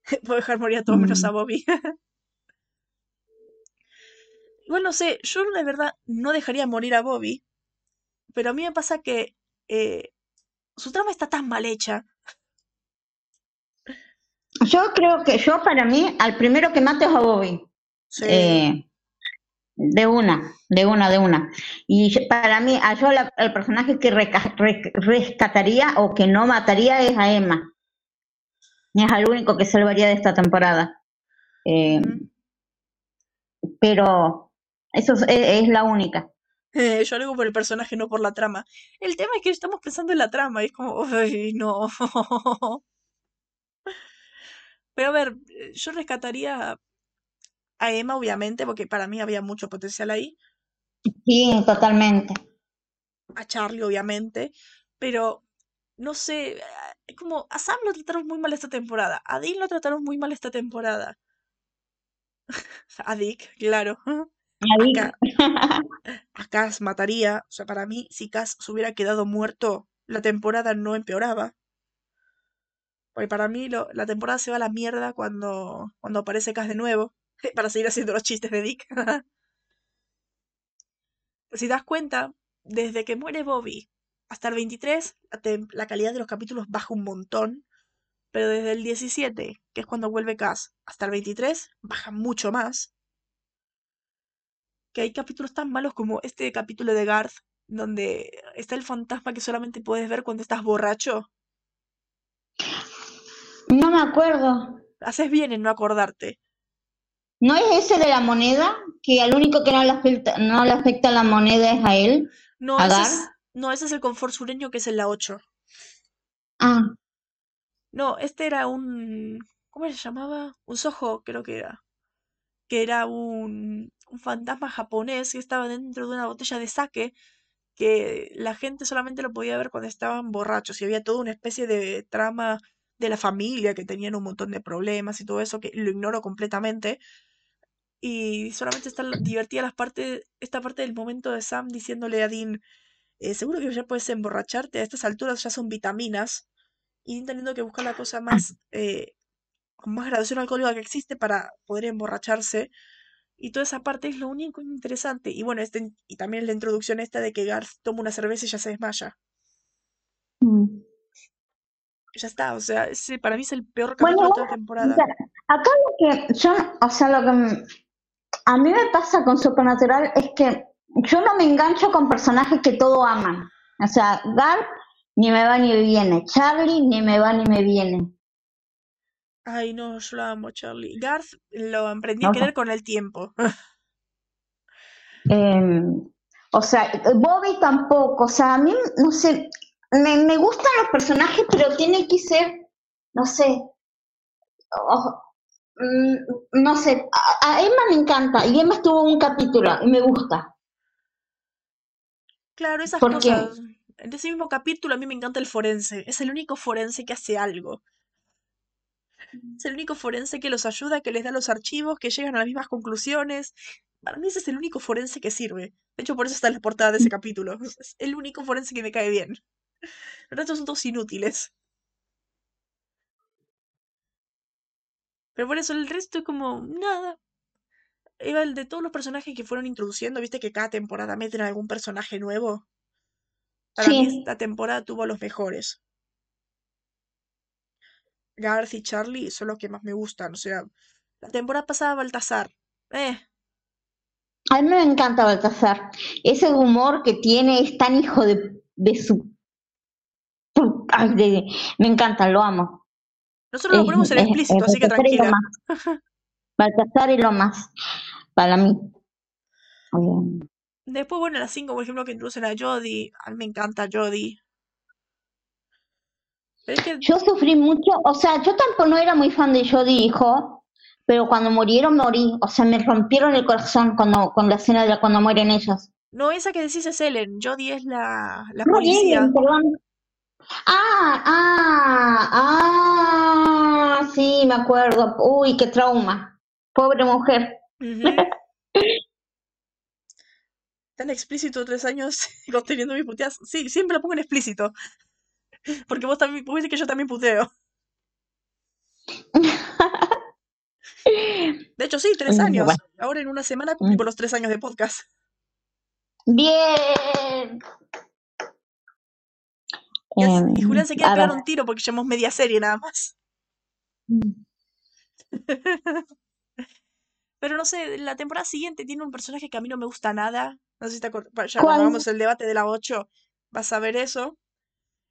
[LAUGHS] Puedo dejar morir a todos menos a Mm. Bobby. [LAUGHS] Igual no sé, yo de verdad no dejaría morir a Bobby, pero a mí me pasa que eh, su trama está tan mal hecha. Yo creo que yo para mí, al primero que mato es a Bobby. Sí. Eh, de una, de una, de una. Y para mí, a yo la- el personaje que reca- re- rescataría o que no mataría es a Emma. Es el único que salvaría de esta temporada. Eh, pero eso es, es la única. Eh, [LAUGHS] yo algo por el personaje, no por la trama. El tema es que estamos pensando en la trama y es como, [LAUGHS] ay, no. Pero a ver, yo rescataría a Emma, obviamente, porque para mí había mucho potencial ahí. Sí, totalmente. A Charlie, obviamente. Pero, no sé, como a Sam lo trataron muy mal esta temporada. A Dean lo trataron muy mal esta temporada. [LAUGHS] A Dick, claro. Ahí. [LAUGHS] Acá, a Cass mataría. O sea, para mí, si Cass se hubiera quedado muerto, la temporada no empeoraba. Porque para mí lo- la temporada se va a la mierda cuando, cuando aparece Cass de nuevo. [LAUGHS] Para seguir haciendo los chistes de Dick. [LAUGHS] si das cuenta, desde que muere Bobby hasta el 23, la, la calidad de los capítulos baja un montón. Pero desde el 17, que es cuando vuelve Cass, hasta el 23, baja mucho más. Que hay capítulos tan malos como este capítulo de Garth, donde está el fantasma que solamente puedes ver cuando estás borracho. No me acuerdo. Haces bien en no acordarte. ¿No es ese de la moneda? Que al único que no le afecta, no le afecta la moneda es a él. No, ¿A ese Garth? es, no, ese es el confort sureño que es en la 8. Ah, No, este era un... ¿Cómo se llamaba? Un sojo, creo que era. Que era un, fantasma japonés que estaba dentro de una botella de sake que la gente solamente lo podía ver cuando estaban borrachos y había toda una especie de trama de la familia que tenían un montón de problemas y todo eso que lo ignoro completamente y solamente está divertida las partes esta parte del momento de Sam diciéndole a Dean "Eh, seguro que ya puedes emborracharte a estas alturas ya son vitaminas y teniendo que buscar la cosa más eh, más graduación alcohólica que existe para poder emborracharse y toda esa parte es lo único interesante. Y bueno, este, y también la introducción esta de que Garth toma una cerveza y ya se desmaya. mm. Ya está, o sea, ese para mí es el peor Bueno, capítulo de toda la temporada. Acá lo que yo, o sea, lo que a mí me pasa con Supernatural es que yo no me engancho con personajes que todo aman. O sea, Garth ni me va ni me viene, Charlie ni me va ni me viene. Ay, no, yo la amo, Charlie. Garth lo aprendí a No, querer con el tiempo. [LAUGHS] Em, o sea, Bobby tampoco, o sea, a mí, no sé, me, me gustan los personajes, pero tiene que ser, no sé, oh, mm, no sé, a, a Emma me encanta, y Emma estuvo en un capítulo, y me gusta, Claro, esas porque, cosas. En ese mismo capítulo a mí me encanta el forense. Es el único forense que hace algo. Es el único forense que los ayuda, que les da los archivos, que llegan a las mismas conclusiones. Para mí ese es el único forense que sirve. De hecho, por eso está en la portada de ese capítulo. Es el único forense que me cae bien. Los restos son todos inútiles. Pero por eso el resto es como nada. Eva, el de todos los personajes que fueron introduciendo, viste que cada temporada meten algún personaje nuevo. Para mí sí, esta temporada tuvo los mejores. Garth y Charlie son los que más me gustan. O sea, la temporada pasada Baltasar. Eh, a mí me encanta Baltasar, ese humor que tiene es tan hijo de, de su, ay, de- me encanta, lo amo, nosotros lo es, ponemos en es, es explícito, así que tranquila. más, Baltasar y lo más, para mí. Después, bueno, las cinco, por ejemplo, que introducen a Jodie. A mí me encanta Jodie. Pero es que Yo sufrí mucho, o sea, yo tampoco no era muy fan de Jodie hijo, pero cuando murieron morí, o sea, me rompieron el corazón cuando con la escena de cuando mueren ellos. no esa que decís es Ellen. Jodie es la, la No, policía. Ellen, perdón. Ah, ah, ah, sí, me acuerdo. Uy, qué trauma. Pobre mujer. [LAUGHS] Tan explícito tres años [LAUGHS] conteniendo mis puteadas. Sí, siempre lo pongo en explícito. [LAUGHS] Porque vos también, vos que yo también puteo. [LAUGHS] De hecho, sí, tres años. Bueno, Ahora en una semana cumplimos los tres años de podcast. bien. Y, y Julián Em, se quiere a pegar ver. un tiro porque llevamos media serie nada más. Mm. Pero no sé, la temporada siguiente tiene un personaje que a mí no me gusta nada. No sé si te acuerdas. Ya hagamos el debate de la 8 vas a ver eso.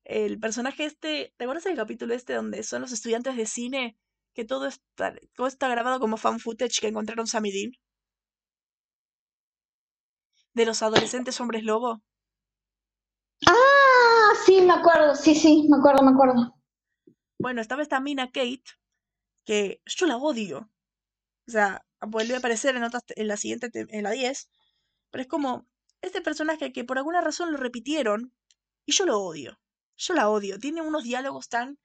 El personaje este, ¿te acuerdas del capítulo este donde son los estudiantes de cine? Que todo está, todo está grabado como fan footage que encontraron Sam y Dean. De los adolescentes hombres lobo. Ah, sí, me acuerdo, sí, sí, me acuerdo, me acuerdo. Bueno, estaba esta mina Kate, que yo la odio. O sea, vuelve a aparecer en, otras, en la siguiente, te- en la 10. Pero es como este personaje que por alguna razón lo repitieron y yo lo odio. Yo la odio. Tiene unos diálogos tan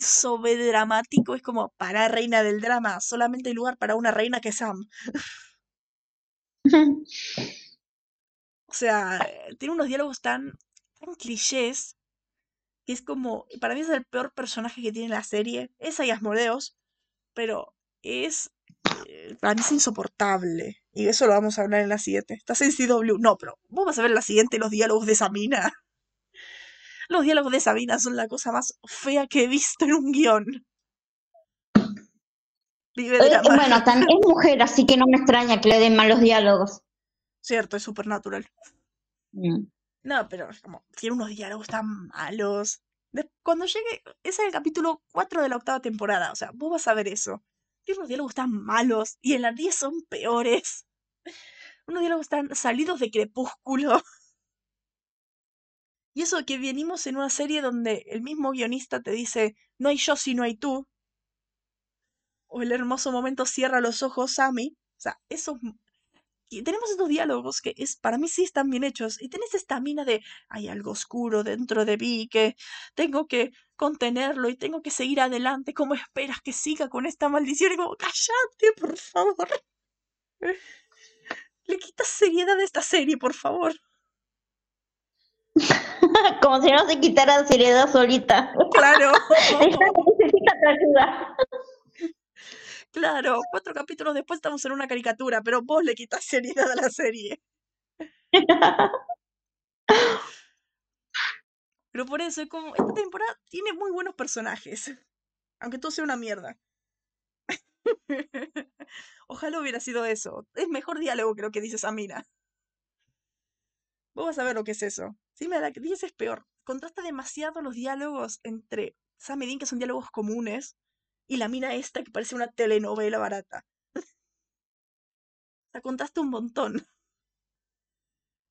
sobredramáticos. Es como, para reina del drama, solamente hay lugar para una reina que es Sam. [LAUGHS] O sea, eh, tiene unos diálogos tan, tan clichés que es como, para mí es el peor personaje que tiene la serie. Esa y Asmodeus, pero es, eh, para mí es insoportable. Y de eso lo vamos a hablar en la siguiente. Estás en CW. No, pero vos vas a ver en la siguiente los diálogos de Samina. Los diálogos de Sabina son la cosa más fea que he visto en un guion. Vive Eh, drama. bueno, tan, es mujer, así que no me extraña que le den malos diálogos. Cierto, es supernatural. Mm. No, pero como, tiene unos diálogos tan malos. De- cuando llegue, ese es el capítulo 4 de la octava temporada. O sea, vos vas a ver eso. Tiene unos diálogos tan malos. Y en la 10 son peores. [LAUGHS] Unos diálogos tan salidos de crepúsculo. Y eso que venimos en una serie donde el mismo guionista te dice, no hay yo si no hay tú. O el hermoso momento cierra los ojos, Sammy. O sea, esos y tenemos estos diálogos que es para mí sí están bien hechos y tenés esta mina de hay algo oscuro dentro de mí que tengo que contenerlo y tengo que seguir adelante ¿cómo esperas que siga con esta maldición? y como cállate por favor [LAUGHS] le quitas seriedad a esta serie por favor [LAUGHS] [LAUGHS] Como si no se quitara seriedad solita. claro [LAUGHS] necesita ayuda. claro cuatro capítulos después estamos en una caricatura pero vos le quitas seriedad a la serie [LAUGHS] pero por eso es como esta temporada tiene muy buenos personajes aunque todo sea una mierda Ojalá hubiera sido eso. Es mejor diálogo que lo que dice Samina. Vos vas a ver lo que es eso. Sí, me la que dices es peor. Contrasta demasiado los diálogos entre Sam y Dean, que son diálogos comunes, Y la mina esta que parece una telenovela barata. La contaste un montón.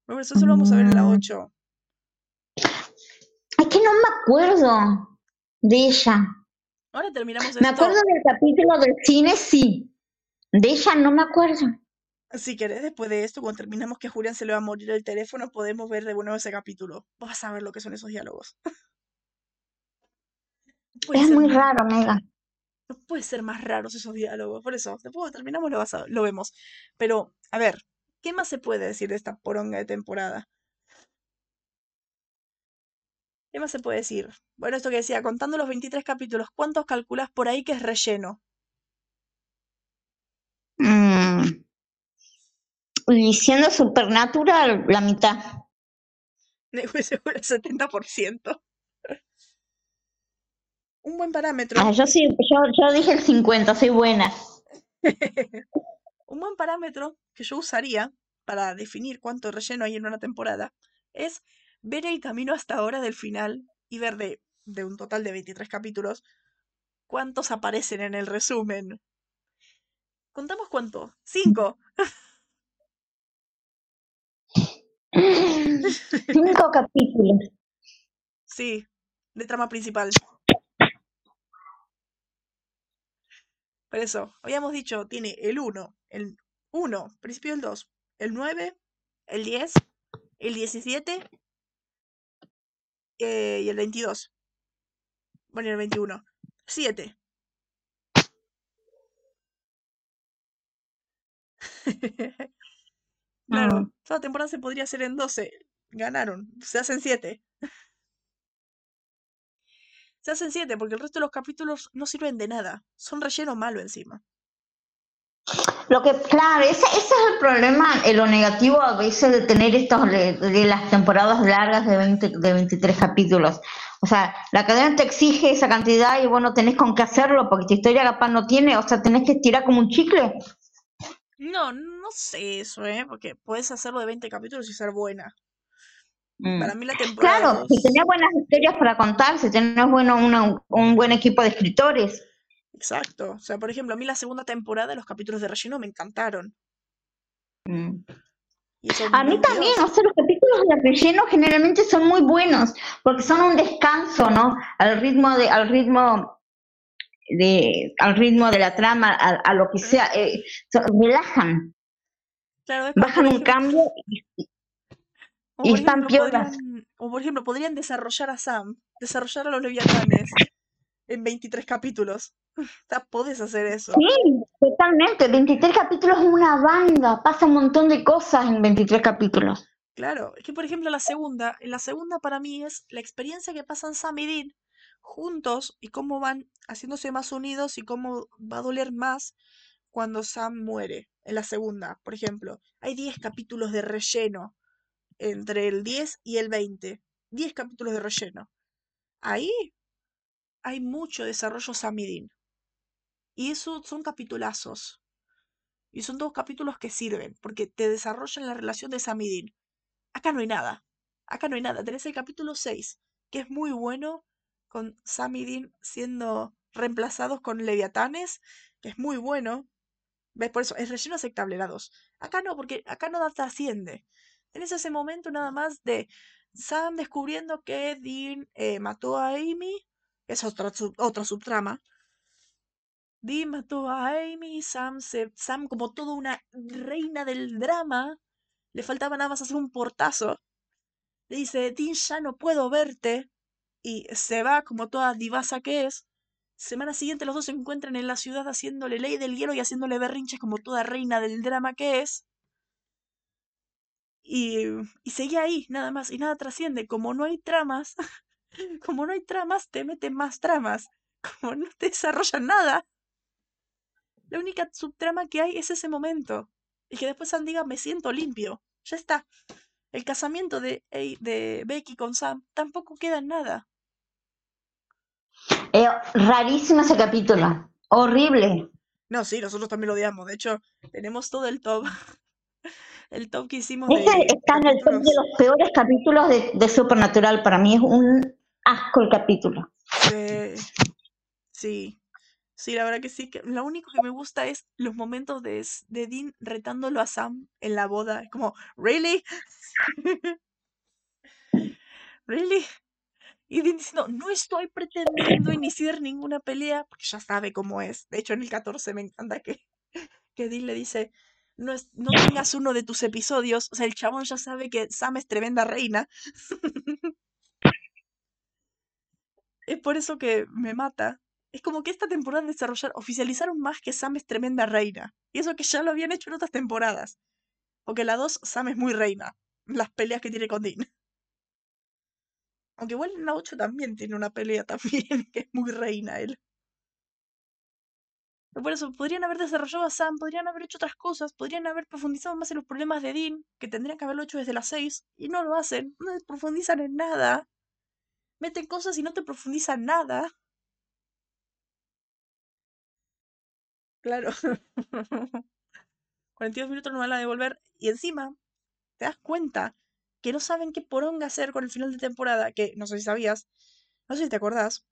Bueno, eso solo vamos a ver en la Mm. 8. Es que no me acuerdo de ella. Ahora terminamos Me esto. acuerdo del capítulo del cine, sí. De ella no me acuerdo. Si querés, después de esto, cuando terminamos que Julián se le va a morir el teléfono, podemos ver de nuevo ese capítulo. Vos vas a ver lo que son esos diálogos. [LAUGHS] Es muy más- raro, Mega. No puede ser más raros esos diálogos. Por eso, después cuando terminamos lo, vas a- lo vemos. Pero, a ver, ¿qué más se puede decir de esta poronga de temporada? ¿Qué más se puede decir? Bueno, esto que decía, contando los 23 capítulos, ¿cuántos calculás por ahí que es relleno? Y siendo supernatural, la mitad. Seguro el 70%. Un buen parámetro. Ah, yo sí, yo, yo dije el 50, soy buena. [LAUGHS] Un buen parámetro que yo usaría para definir cuánto relleno hay en una temporada es ver el camino hasta ahora del final y ver de, de un total de 23 capítulos cuántos aparecen en el resumen. ¿Contamos cuánto? ¡Cinco! [LAUGHS] [LAUGHS] Cinco capítulos. Sí, de trama principal. Por eso, habíamos dicho, tiene el 1, el 1, principio del 2, el 9, el 10, el 17 eh, y el 22. Bueno, y el 21. 7. [LAUGHS] claro, Toda temporada se podría hacer en 12. Ganaron, se hacen 7. Se hacen 7 porque el resto de los capítulos no sirven de nada. Son relleno malo encima. Lo que, claro, ese, ese es el problema, eh, lo negativo a veces de tener estos, de, las temporadas largas de, 20, de 23 capítulos. O sea, la cadena te exige esa cantidad y bueno, tenés con qué hacerlo porque tu historia capaz no tiene, o sea, tenés que estirar como un chicle. No sé eso, ¿eh? Porque puedes hacerlo de 20 capítulos y ser buena. Mm. Para mí la temporada Claro, si tenés buenas historias para contar, si tenés bueno, una- un buen equipo de escritores. Exacto. O sea, por ejemplo, a mí la segunda temporada, los capítulos de relleno me encantaron. Mm. A mí también, o sea, los capítulos de relleno generalmente son muy buenos, porque son un descanso, ¿no? Al ritmo de, al ritmo de, al ritmo de la trama, a, a lo que sea, eh, so- relajan, Claro, bajan un cambio. y están piolas. o por ejemplo, podrían desarrollar a Sam, desarrollar a los leviatanes en 23 capítulos. [LAUGHS] Podés hacer eso. Sí, totalmente, 23 capítulos es una banda, pasa un montón de cosas en 23 capítulos. Claro, es que por ejemplo la segunda, la segunda para mí es la experiencia que pasan Sam y Dean juntos y cómo van haciéndose más unidos y cómo va a doler más cuando Sam muere. En la segunda, por ejemplo, hay 10 capítulos de relleno entre el 10 y el 20. 10 capítulos de relleno. Ahí hay mucho desarrollo Sam y eso son capitulazos. Y son dos capítulos que sirven, porque te desarrollan la relación de Sam y Dean. Acá no hay nada. Acá no hay nada. Tenés el capítulo 6, que es muy bueno, con Sam y Dean siendo reemplazados con leviatanes, que es muy bueno. ¿Ves? Por eso, es relleno aceptable la 2. Acá no, porque acá no trasciende. Tenés ese momento nada más de Sam descubriendo que Dean eh, mató a Amy. Es otra, sub- subtrama. Dean mató a Amy Sam, se, Sam como toda una reina del drama, le faltaba nada más hacer un portazo. Le dice, Dean, ya no puedo verte. Y se va como toda divasa que es. Semana siguiente los dos se encuentran en la ciudad haciéndole ley del hielo y haciéndole berrinches como toda reina del drama que es. Y, y seguía ahí, nada más, y nada trasciende. Como no hay tramas, [LAUGHS] como no hay tramas, te meten más tramas. Como no te desarrollan nada. La única subtrama que hay es ese momento. Y que después Sam diga, me siento limpio. Ya está. El casamiento de, de Becky con Sam tampoco queda en nada. Eh, rarísimo ese capítulo, horrible. No, sí, nosotros también lo odiamos. De hecho, tenemos todo el top. [LAUGHS] El top que hicimos Ese de está en el top de los peores capítulos de, de Supernatural, para mí es un asco el capítulo. Sí. Sí, la verdad que sí. Que lo único que me gusta es los momentos de, de Dean retándolo a Sam en la boda. Es como, ¿really? [LAUGHS] ¿Really? Y Dean diciendo, no estoy pretendiendo iniciar ninguna pelea, porque ya sabe cómo es. De hecho, en el 14 me encanta que, que Dean le dice, no, es, no tengas uno de tus episodios. O sea, el chabón ya sabe que Sam es tremenda reina. [LAUGHS] Es por eso que me mata. Es como que esta temporada desarrollar, oficializaron más que Sam es tremenda reina. Y eso que ya lo habían hecho en otras temporadas. Porque la 2, Sam es muy reina. Las peleas que tiene con Dean. Aunque igual en la 8 también tiene una pelea [LAUGHS] también, que es muy reina él. Por eso, podrían haber desarrollado a Sam, podrían haber hecho otras cosas, podrían haber profundizado más en los problemas de Dean, que tendrían que haberlo hecho desde las 6, y no lo hacen, no profundizan en nada. Meten cosas y no te profundizan nada. Claro. [LAUGHS] 42 minutos no van a devolver. Y encima, te das cuenta que no saben qué poronga hacer con el final de temporada. Que no sé si sabías, no sé si te acordás.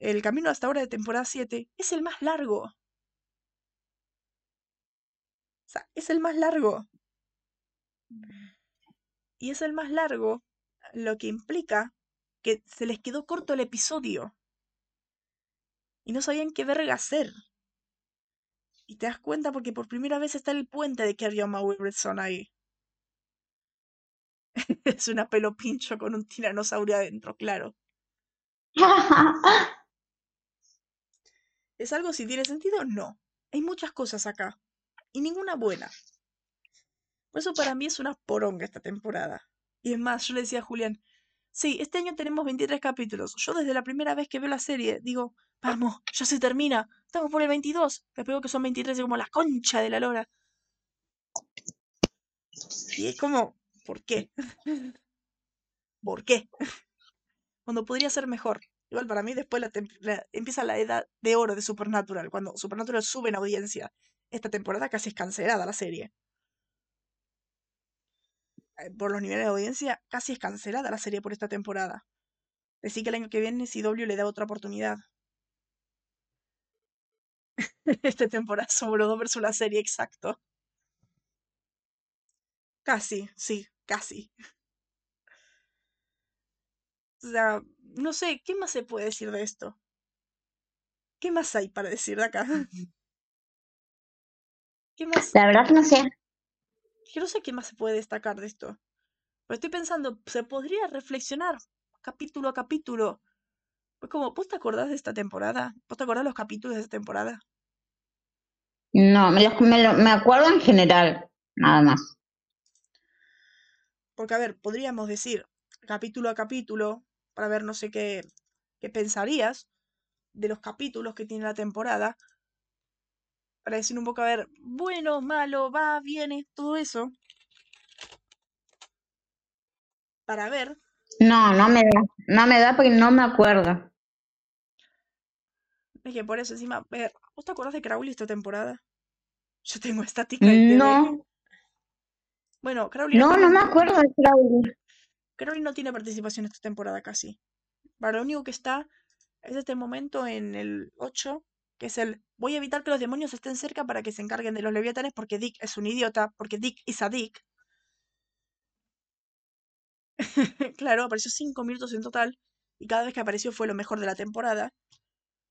El camino hasta ahora de temporada 7 es el más largo. O sea, es el más largo. Y es el más largo, lo que implica que se les quedó corto el episodio. Y no sabían qué verga hacer. Y te das cuenta porque por primera vez está el puente de Carrie Maui ahí. [LAUGHS] es una pelo pincho con un tiranosaurio adentro, claro. [LAUGHS] ¿Es algo si tiene sentido? No. Hay muchas cosas acá. Y ninguna buena. Por eso para mí es una poronga esta temporada. Y es más, yo le decía a Julián, sí, este año tenemos 23 capítulos. Yo desde la primera vez que veo la serie digo, vamos, ya se termina. Estamos por el 22. Te pego que son 23 y como la concha de la lora. Y es como, ¿por qué? ¿Por qué? Cuando podría ser mejor. Igual para mí después la empieza la edad de oro de Supernatural, cuando Supernatural sube en audiencia. Esta temporada casi es cancelada la serie. Eh, Por los niveles de audiencia, casi es cancelada la serie por esta temporada. Decir que el año que viene CW le da otra oportunidad. [LAUGHS] Esta temporada los dos versus la serie, exacto. Casi, sí, casi. O sea, no sé, ¿qué más se puede decir de esto? ¿Qué más hay para decir de acá? [LAUGHS] ¿Qué más? La verdad no sé. Yo no sé qué más se puede destacar de esto. Pero estoy pensando, se podría reflexionar capítulo a capítulo. Pues como, ¿vos te acordás de esta temporada? ¿Vos te acordás de los capítulos de esta temporada? No, me, los- me, lo- me acuerdo en general, nada más. Porque, a ver, podríamos decir capítulo a capítulo para ver no sé qué, qué pensarías de los capítulos que tiene la temporada. Para decir un poco, a ver, bueno, malo, va, viene, todo eso. Para ver No, no me da. No me da porque no me acuerdo. Es que por eso encima, ver, ¿vos te acordás de Crowley esta temporada? Yo tengo estática. No, Bueno, Crowley no, no, me acuerdo de Claudia. Crowley no tiene participación esta temporada casi. Para lo único que está es este momento en el 8, que es el voy a evitar que los demonios estén cerca para que se encarguen de los leviatanes porque Dick es un idiota, porque Dick is a Dick. [LAUGHS] claro, apareció 5 minutos en total y cada vez que apareció fue lo mejor de la temporada,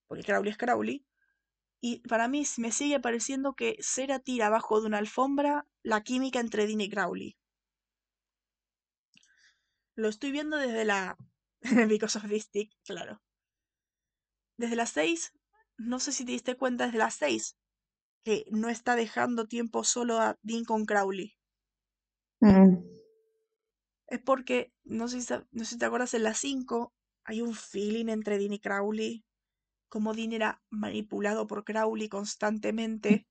porque Crowley es Crowley. Y para mí me sigue pareciendo que Cera tira abajo de una alfombra la química entre Dean y Crowley. Lo estoy viendo desde la... [LAUGHS] Because of this tick, claro. Desde las 6, no sé si te diste cuenta desde las 6, que no está dejando tiempo solo a Dean con Crowley. Mm. Es porque, no sé si, no sé si te acuerdas, en las 5 hay un feeling entre Dean y Crowley. Como Dean era manipulado por Crowley constantemente.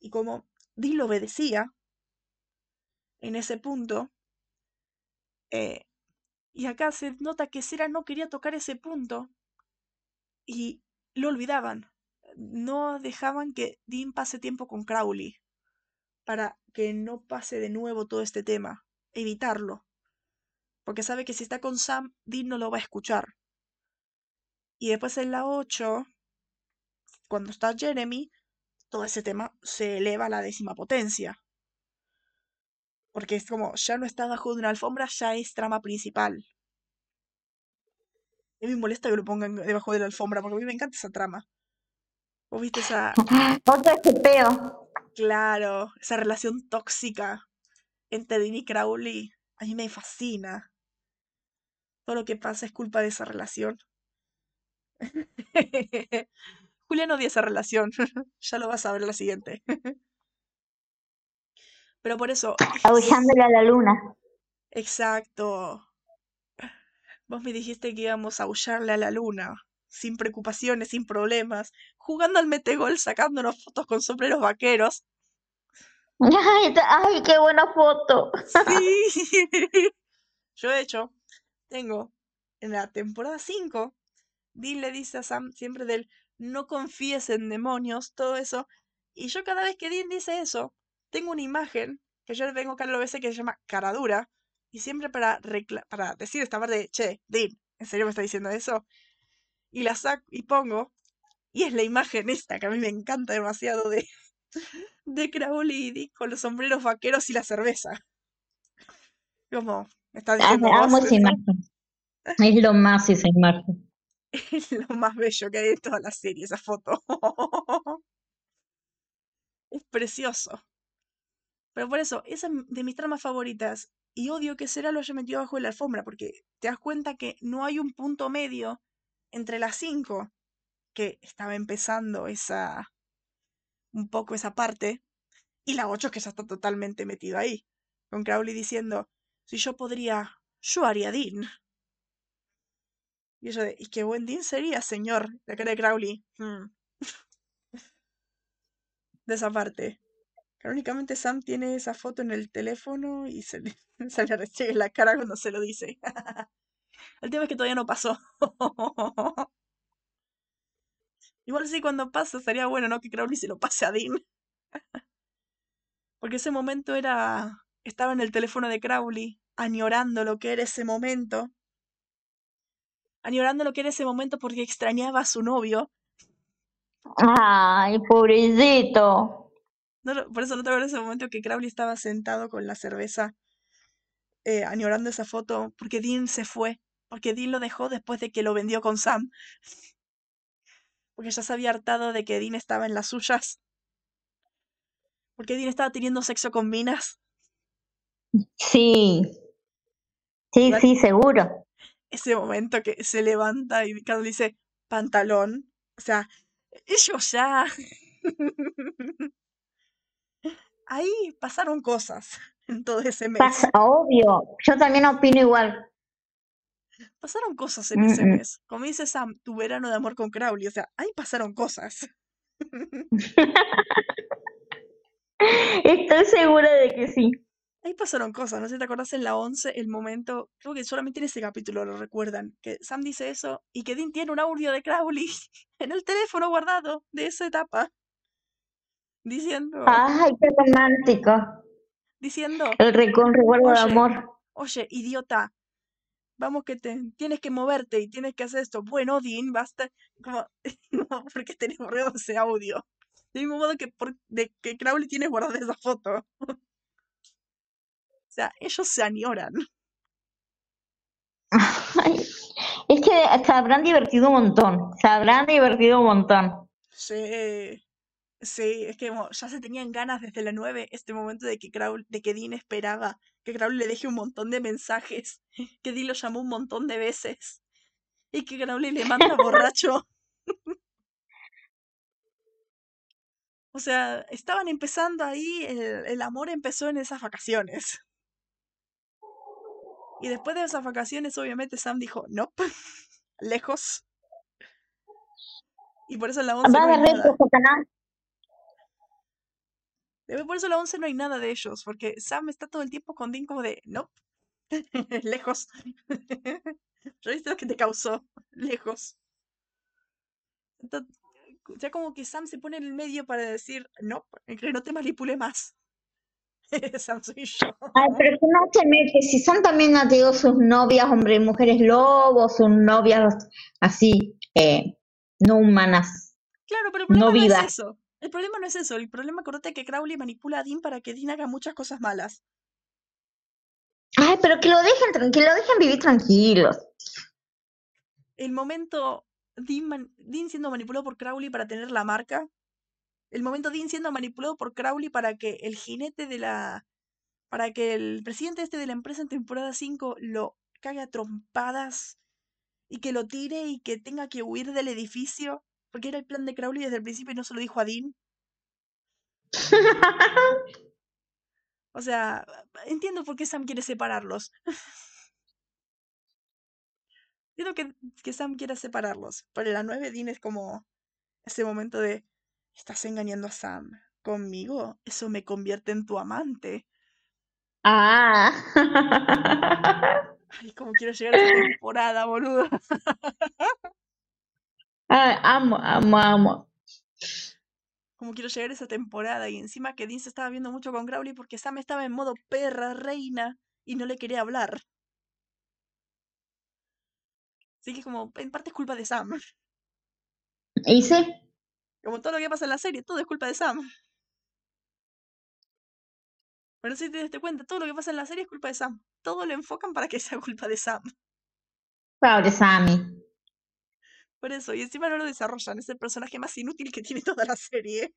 Y como Dean lo obedecía en ese punto. eh, y acá se nota que Cera no quería tocar ese punto. Y lo olvidaban. No dejaban que Dean pase tiempo con Crowley. Para que no pase de nuevo todo este tema. Evitarlo. Porque sabe que si está con Sam, Dean no lo va a escuchar. Y después en la 8, cuando está Jeremy, todo ese tema se eleva a la décima potencia. Porque es como, ya no está bajo de una alfombra, ya es trama principal. A mí me molesta que lo pongan debajo de la alfombra, porque a mí me encanta esa trama. ¿Vos viste esa, [LAUGHS] Otro peo. claro, esa relación tóxica entre Dean y Crowley? A mí me fascina. Todo lo que pasa es culpa de esa relación. [LAUGHS] Julián odia esa relación. [LAUGHS] ya lo vas a ver la siguiente. Pero por eso, [CLEARS THROAT] [LAUGHS] es- Aullándole a la luna. exacto. Vos me dijiste que íbamos a aullarle a la luna, sin preocupaciones, sin problemas, jugando al metegol, sacándonos fotos con sombreros vaqueros. Ay, qué buena foto. Sí. Yo, de hecho, tengo en la temporada 5, Dean le dice a Sam siempre del no confíes en demonios, todo eso. Y yo cada vez que Dean dice eso, tengo una imagen que yo le tengo acá a veces que se llama cara dura. Y siempre para, para decir esta parte, che, Dean, ¿en serio me está diciendo eso? Y la saco y pongo. Y es la imagen esta que a mí me encanta demasiado de, de Crowley y con los sombreros vaqueros y la cerveza. Como, me está Ah, diciendo Amo vos, [LAUGHS] esa imagen. Es lo más esa imagen. Es [LAUGHS] lo más bello que hay de toda la serie, esa foto. [LAUGHS] Es precioso. Pero por eso, esa es de mis tramas favoritas. Y odio que Sera lo haya metido abajo de la alfombra, porque te das cuenta que no hay un punto medio entre las cinco, que estaba empezando esa. un poco esa parte, y la ocho que ya está totalmente metido ahí. Con Crowley diciendo: Si yo podría, yo haría Dean. Y yo de, y qué buen Dean sería, señor. La cara de Crowley. "Hmm". [LAUGHS] De esa parte. Canónicamente Sam tiene esa foto en el teléfono y se le, [LAUGHS] se le la cara cuando se lo dice. [LAUGHS] El tema es que todavía no pasó. Igual sí, cuando pasa sería bueno, ¿no? Que Crowley se lo pase a Dean. Porque ese momento era... Estaba en el teléfono de Crowley, añorando lo que era ese momento. Añorando lo que era ese momento porque extrañaba a su novio. Ay, pobrecito. No por eso no te acuerdas ese momento que Crowley estaba sentado con la cerveza, eh, añorando esa foto, porque Dean se fue, porque Dean lo dejó después de que lo vendió con Sam, porque ya se había hartado de que Dean estaba en las suyas, porque Dean estaba teniendo sexo con minas. Sí. Sí, sí, seguro. Ese momento que se levanta y Crowley dice, pantalón, o sea, ellos ya... [LAUGHS] Ahí pasaron cosas en todo ese mes. Pasa, obvio. Yo también opino igual. Pasaron cosas en Mm, ese mm. mes. Como dice Sam, tu verano de amor con Crowley. O sea, ahí pasaron cosas. [LAUGHS] Estoy segura de que sí. Ahí pasaron cosas. No sé si te acordás en la 11, el momento. Creo que solamente en ese capítulo lo recuerdan. Que Sam dice eso y que Dean tiene un audio de Crowley [LAUGHS] en el teléfono guardado de esa etapa. Diciendo, Ay, qué romántico. diciendo, El recuerdo de amor. oye, idiota, vamos que te, tienes que moverte y tienes que hacer esto. Bueno, Dean, basta. Como, [LAUGHS] no, porque tenés guardado ese audio. Del mismo modo que, por, de, que Crowley tiene guardada esa foto. Sea, ellos se añoran. Ay, es que se habrán divertido un montón. Se habrán divertido un montón. Sí, sí, es que ya se tenían ganas desde la 9, este momento de que Crowley, de que Dean esperaba que Crowley le deje un montón de mensajes, [LAUGHS] que Dean lo llamó un montón de veces y que Crowley le manda [LAUGHS] borracho. O sea, estaban empezando ahí, el, el amor empezó en esas vacaciones. Y después de esas vacaciones, obviamente Sam dijo, no, [LAUGHS] lejos. Y por eso en la 11 Va no hay nada. Debe- Por eso en la 11 no hay nada de ellos, porque Sam está todo el tiempo con Dean como de, no, [LAUGHS] lejos. ¿Ya viste lo que te causó? [LAUGHS] Lejos. Entonces, ya como que Sam se pone en el medio para decir, no, que no te manipule más. [LAUGHS] Sam soy yo. Ay, pero que no se mete. Si son también, digo, sus novias, hombres y mujeres lobos, sus novias así, eh, no humanas. Claro, pero el problema no es eso. El problema no es eso. El problema, acordate que Crowley manipula a Dean para que Dean haga muchas cosas malas. Ay, pero que lo dejen, que lo dejen vivir tranquilos. El momento Dean siendo manipulado por Crowley para tener la marca. El momento Dean siendo manipulado por Crowley para que el jinete de la. para que el presidente este de la empresa en temporada 5 lo cague a trompadas y que lo tire y que tenga que huir del edificio. Porque era el plan de Crowley desde el principio y no se lo dijo a Dean. O sea, entiendo por qué Sam quiere separarlos. Entiendo que, que Sam quiera separarlos. Pero en la 9 Dean es como ese momento de, estás engañando a Sam. Conmigo, eso me convierte en tu amante. Ah. [LAUGHS] Ay, como quiero llegar a esa temporada, boludo. [LAUGHS] Ay, amo, amo, amo. Como quiero llegar a esa temporada. Y encima que Dean se estaba viendo mucho con Crowley porque Sam estaba en modo perra, reina, y no le quería hablar. Así que como, en parte es culpa de Sam. Y sí, Como todo lo que pasa en la serie, todo es culpa de Sam. Pero si te das cuenta, todo lo que pasa en la serie es culpa de Sam. Todo lo enfocan para que [LAUGHS] sea culpa de Sam. pobre Sammy. Por eso, y encima no lo desarrollan, es el personaje más inútil que tiene [LAUGHS] toda la serie.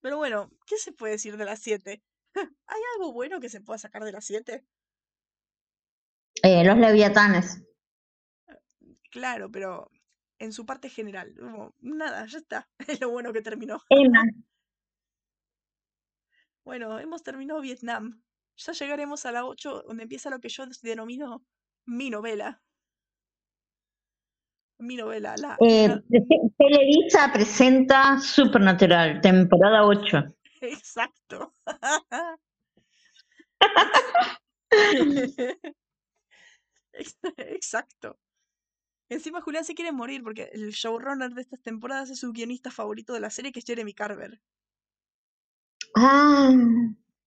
Pero bueno, ¿qué se puede decir de las [LAUGHS] 7? ¿Hay algo bueno que se pueda sacar de las 7? Eh, los leviatanes. Claro, pero en su parte general, como, nada, ya está. [LAUGHS] Es lo bueno que terminó. Emma. Bueno, hemos terminado Vietnam. Ya llegaremos a la 8, donde empieza lo que yo denomino mi novela. Mi novela, la... Eh, la- Televisa presenta Supernatural, temporada 8. [LAUGHS] Exacto. [LAUGHS] Ex- Exacto. Encima Julián se quiere morir porque el showrunner de estas temporadas es su guionista favorito de la serie, que es Jeremy Carver. Ah,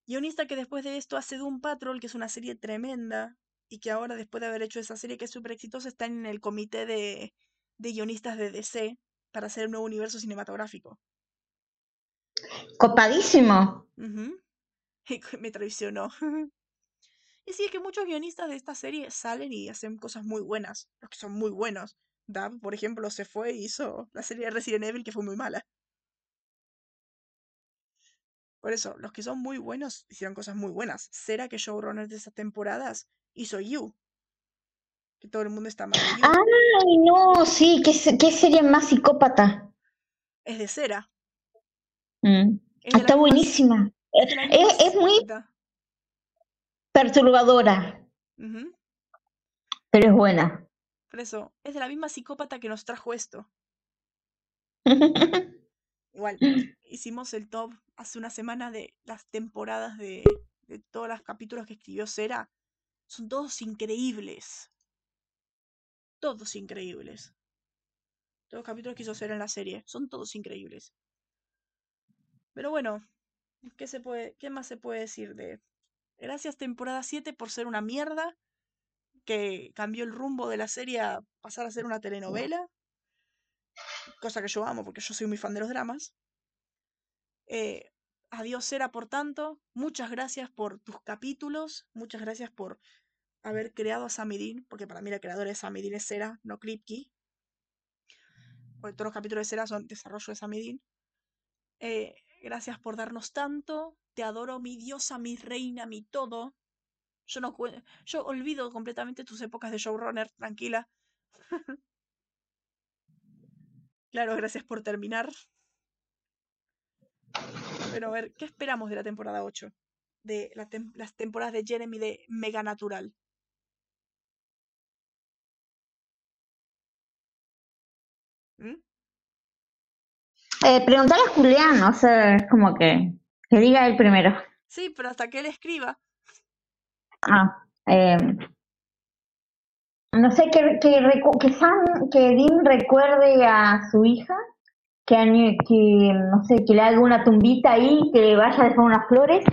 Guionista que después de esto hace Doom Patrol, que es una serie tremenda, y que ahora, después de haber hecho esa serie que es súper exitosa, está en el comité de, de guionistas de DC para hacer un nuevo universo cinematográfico. copadísimo. [LAUGHS] Me traicionó. [LAUGHS] Y sí, es que muchos guionistas de esta serie salen y hacen cosas muy buenas, los que son muy buenos. Dab, por ejemplo, se fue y hizo la serie de Resident Evil que fue muy mala. Por eso, los que son muy buenos hicieron cosas muy buenas. Será que showrunner de esas temporadas hizo You. Que todo el mundo está mal de You. Ay, no, sí, qué, qué serie más psicópata. Es de cera. Mm, Es de la Está buenísima. es muy psicópata. Perturbadora, pero es buena. Por eso, es de la misma psicópata que nos trajo esto. [LAUGHS] Igual, hicimos el top hace una semana de las temporadas de, de todos los capítulos que escribió Cera. Son todos increíbles. Todos increíbles. Todos los capítulos que hizo Cera en la serie. Son todos increíbles. Pero bueno, ¿qué, se puede, ¿qué más se puede decir de... Gracias temporada 7 por ser una mierda. Que cambió el rumbo de la serie a pasar a ser una telenovela. Cosa que yo amo porque yo soy muy fan de los dramas. Eh, adiós, Sera, por tanto. Muchas gracias por tus capítulos. Muchas gracias por haber creado a Samidin, porque para mí la creadora de Samidin es Sera, no Kripke. Porque todos los capítulos de Sera son desarrollo de Samidin. Eh, gracias por darnos tanto. Te adoro, mi diosa, mi reina, mi todo. Yo no yo olvido completamente tus épocas de showrunner, tranquila. [LAUGHS] claro, gracias por terminar. Pero a ver, ¿qué esperamos de la temporada 8? De las temporadas de Jeremy de Mega Natural. ¿Mm? Eh, preguntarle a Julián, o sea, es como que, que diga él primero. Sí, pero hasta que él escriba. Ah, eh, no sé, que, que, que, Sam, que Dean recuerde a su hija, que, que, no sé, que le haga una tumbita ahí, que le vaya a dejar unas flores.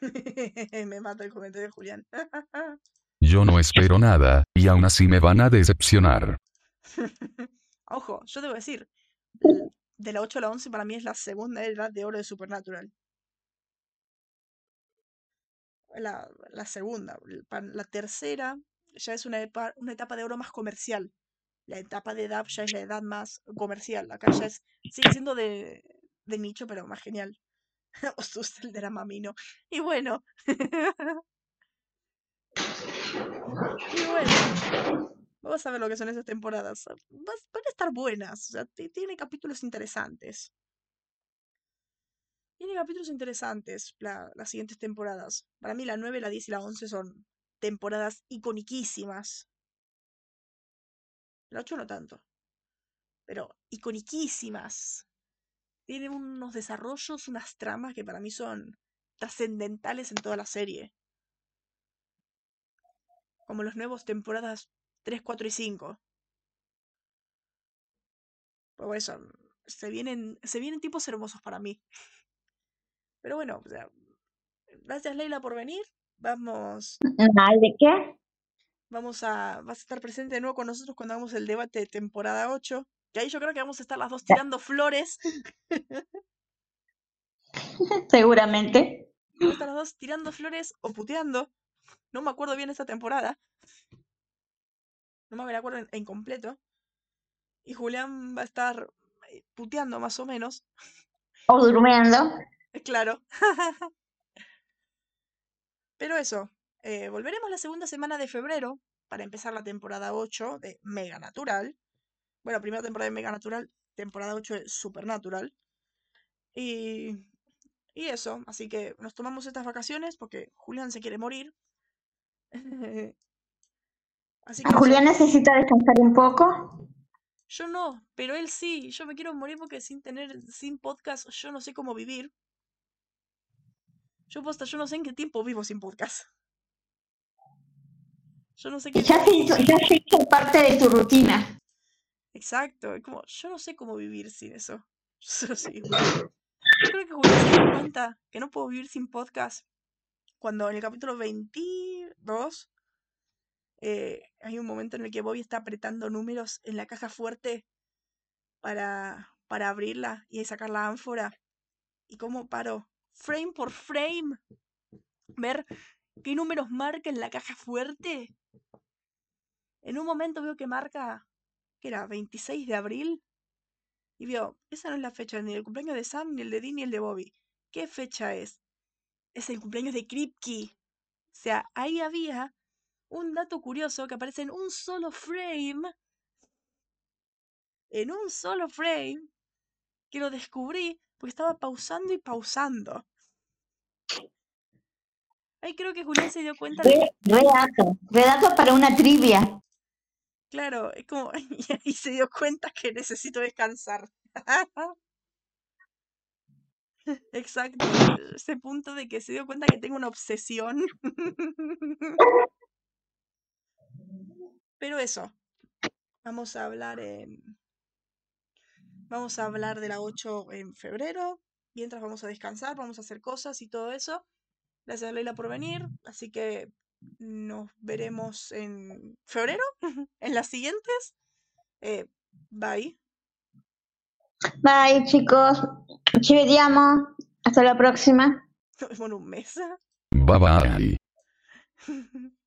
[LAUGHS] Me mata el comentario de Julián. [LAUGHS] yo no espero nada, y aún así me van a decepcionar. [LAUGHS] Ojo, yo debo decir, de la 8 a la 11 para mí es la segunda edad de oro de Supernatural. La, la segunda. La tercera ya es una, epa- una etapa de oro más comercial. La etapa de edad ya es la edad más comercial. Acá ya es, sigue siendo de, de nicho, pero más genial. [LAUGHS] Osus, el dramamino. Y bueno. [LAUGHS] y bueno. Vamos a ver lo que son esas temporadas. Vas- van a estar buenas. O sea, ti- tiene capítulos interesantes. Tiene capítulos interesantes la- las siguientes temporadas. Para mí la 9, la 10 y la 11 son temporadas iconiquísimas. La 8 no tanto. Pero iconiquísimas. Tiene unos desarrollos, unas tramas que para mí son trascendentales en toda la serie. Como los nuevos temporadas 3, 4 y 5. Por eso, se vienen, se vienen tipos hermosos para mí. Pero bueno, o sea, gracias Leila por venir. Vamos, [LAUGHS] ¿de qué? vamos a, vas a estar presente de nuevo con nosotros cuando hagamos el debate de temporada 8. Que ahí yo creo que vamos a estar las dos tirando flores. [LAUGHS] Seguramente. Vamos a estar las dos tirando flores o puteando. No me acuerdo bien esta temporada. No me acuerdo en, en completo. Y Julián va a estar eh, puteando más o menos. O durmiendo. [LAUGHS] Claro. [LAUGHS] Pero eso, eh, volveremos la segunda semana de febrero para empezar la temporada 8 de Mega Natural. Bueno, primera temporada de Mega Natural, temporada 8 de Supernatural. Y, y eso, así que nos tomamos estas vacaciones porque Julián se quiere morir. [LAUGHS] Así que. Julián necesita descansar un poco. Yo no, pero él sí. Yo me quiero morir porque sin tener, sin podcast, yo no sé cómo vivir. Yo posta, yo no sé en qué tiempo vivo sin podcast. Yo no sé qué. Ya se hizo, ya se hizo parte de tu rutina. Exacto, es como, yo no sé cómo vivir sin eso. [LAUGHS] Yo sí. Yo creo que Julián se dio cuenta que no puedo vivir sin podcast. Cuando en el capítulo 22 eh, hay un momento en el que Bobby está apretando números en la caja fuerte para, para abrirla y sacar la ánfora. Y cómo paro, frame por frame, ver qué números marca en la caja fuerte. En un momento veo que marca, que era 26 de abril. Y veo, esa no es la fecha ni del cumpleaños de Sam, ni el de Dean, ni el de Bobby. ¿Qué fecha es? Es el cumpleaños de Kripke. O sea, ahí había un dato curioso que aparece en un solo frame. En un solo frame. Que lo descubrí porque estaba pausando y pausando. Ahí creo que Julián se dio cuenta de que, Re, re dato. Re dato para una trivia. claro, es como, [LAUGHS] y ahí se dio cuenta que necesito descansar. [LAUGHS] Exacto, ese punto de que se dio cuenta que tengo una obsesión. [LAUGHS] Pero eso, vamos a hablar en... Vamos a hablar de la 8 en febrero. Mientras vamos a descansar, vamos a hacer cosas y todo eso. Gracias a Leila por venir. Así que nos veremos en febrero, [LAUGHS] en las siguientes. Eh, bye. Bye, chicos. Ci vediamo. Hasta la próxima. Nos vemos en un mes. Bye bye. [LAUGHS]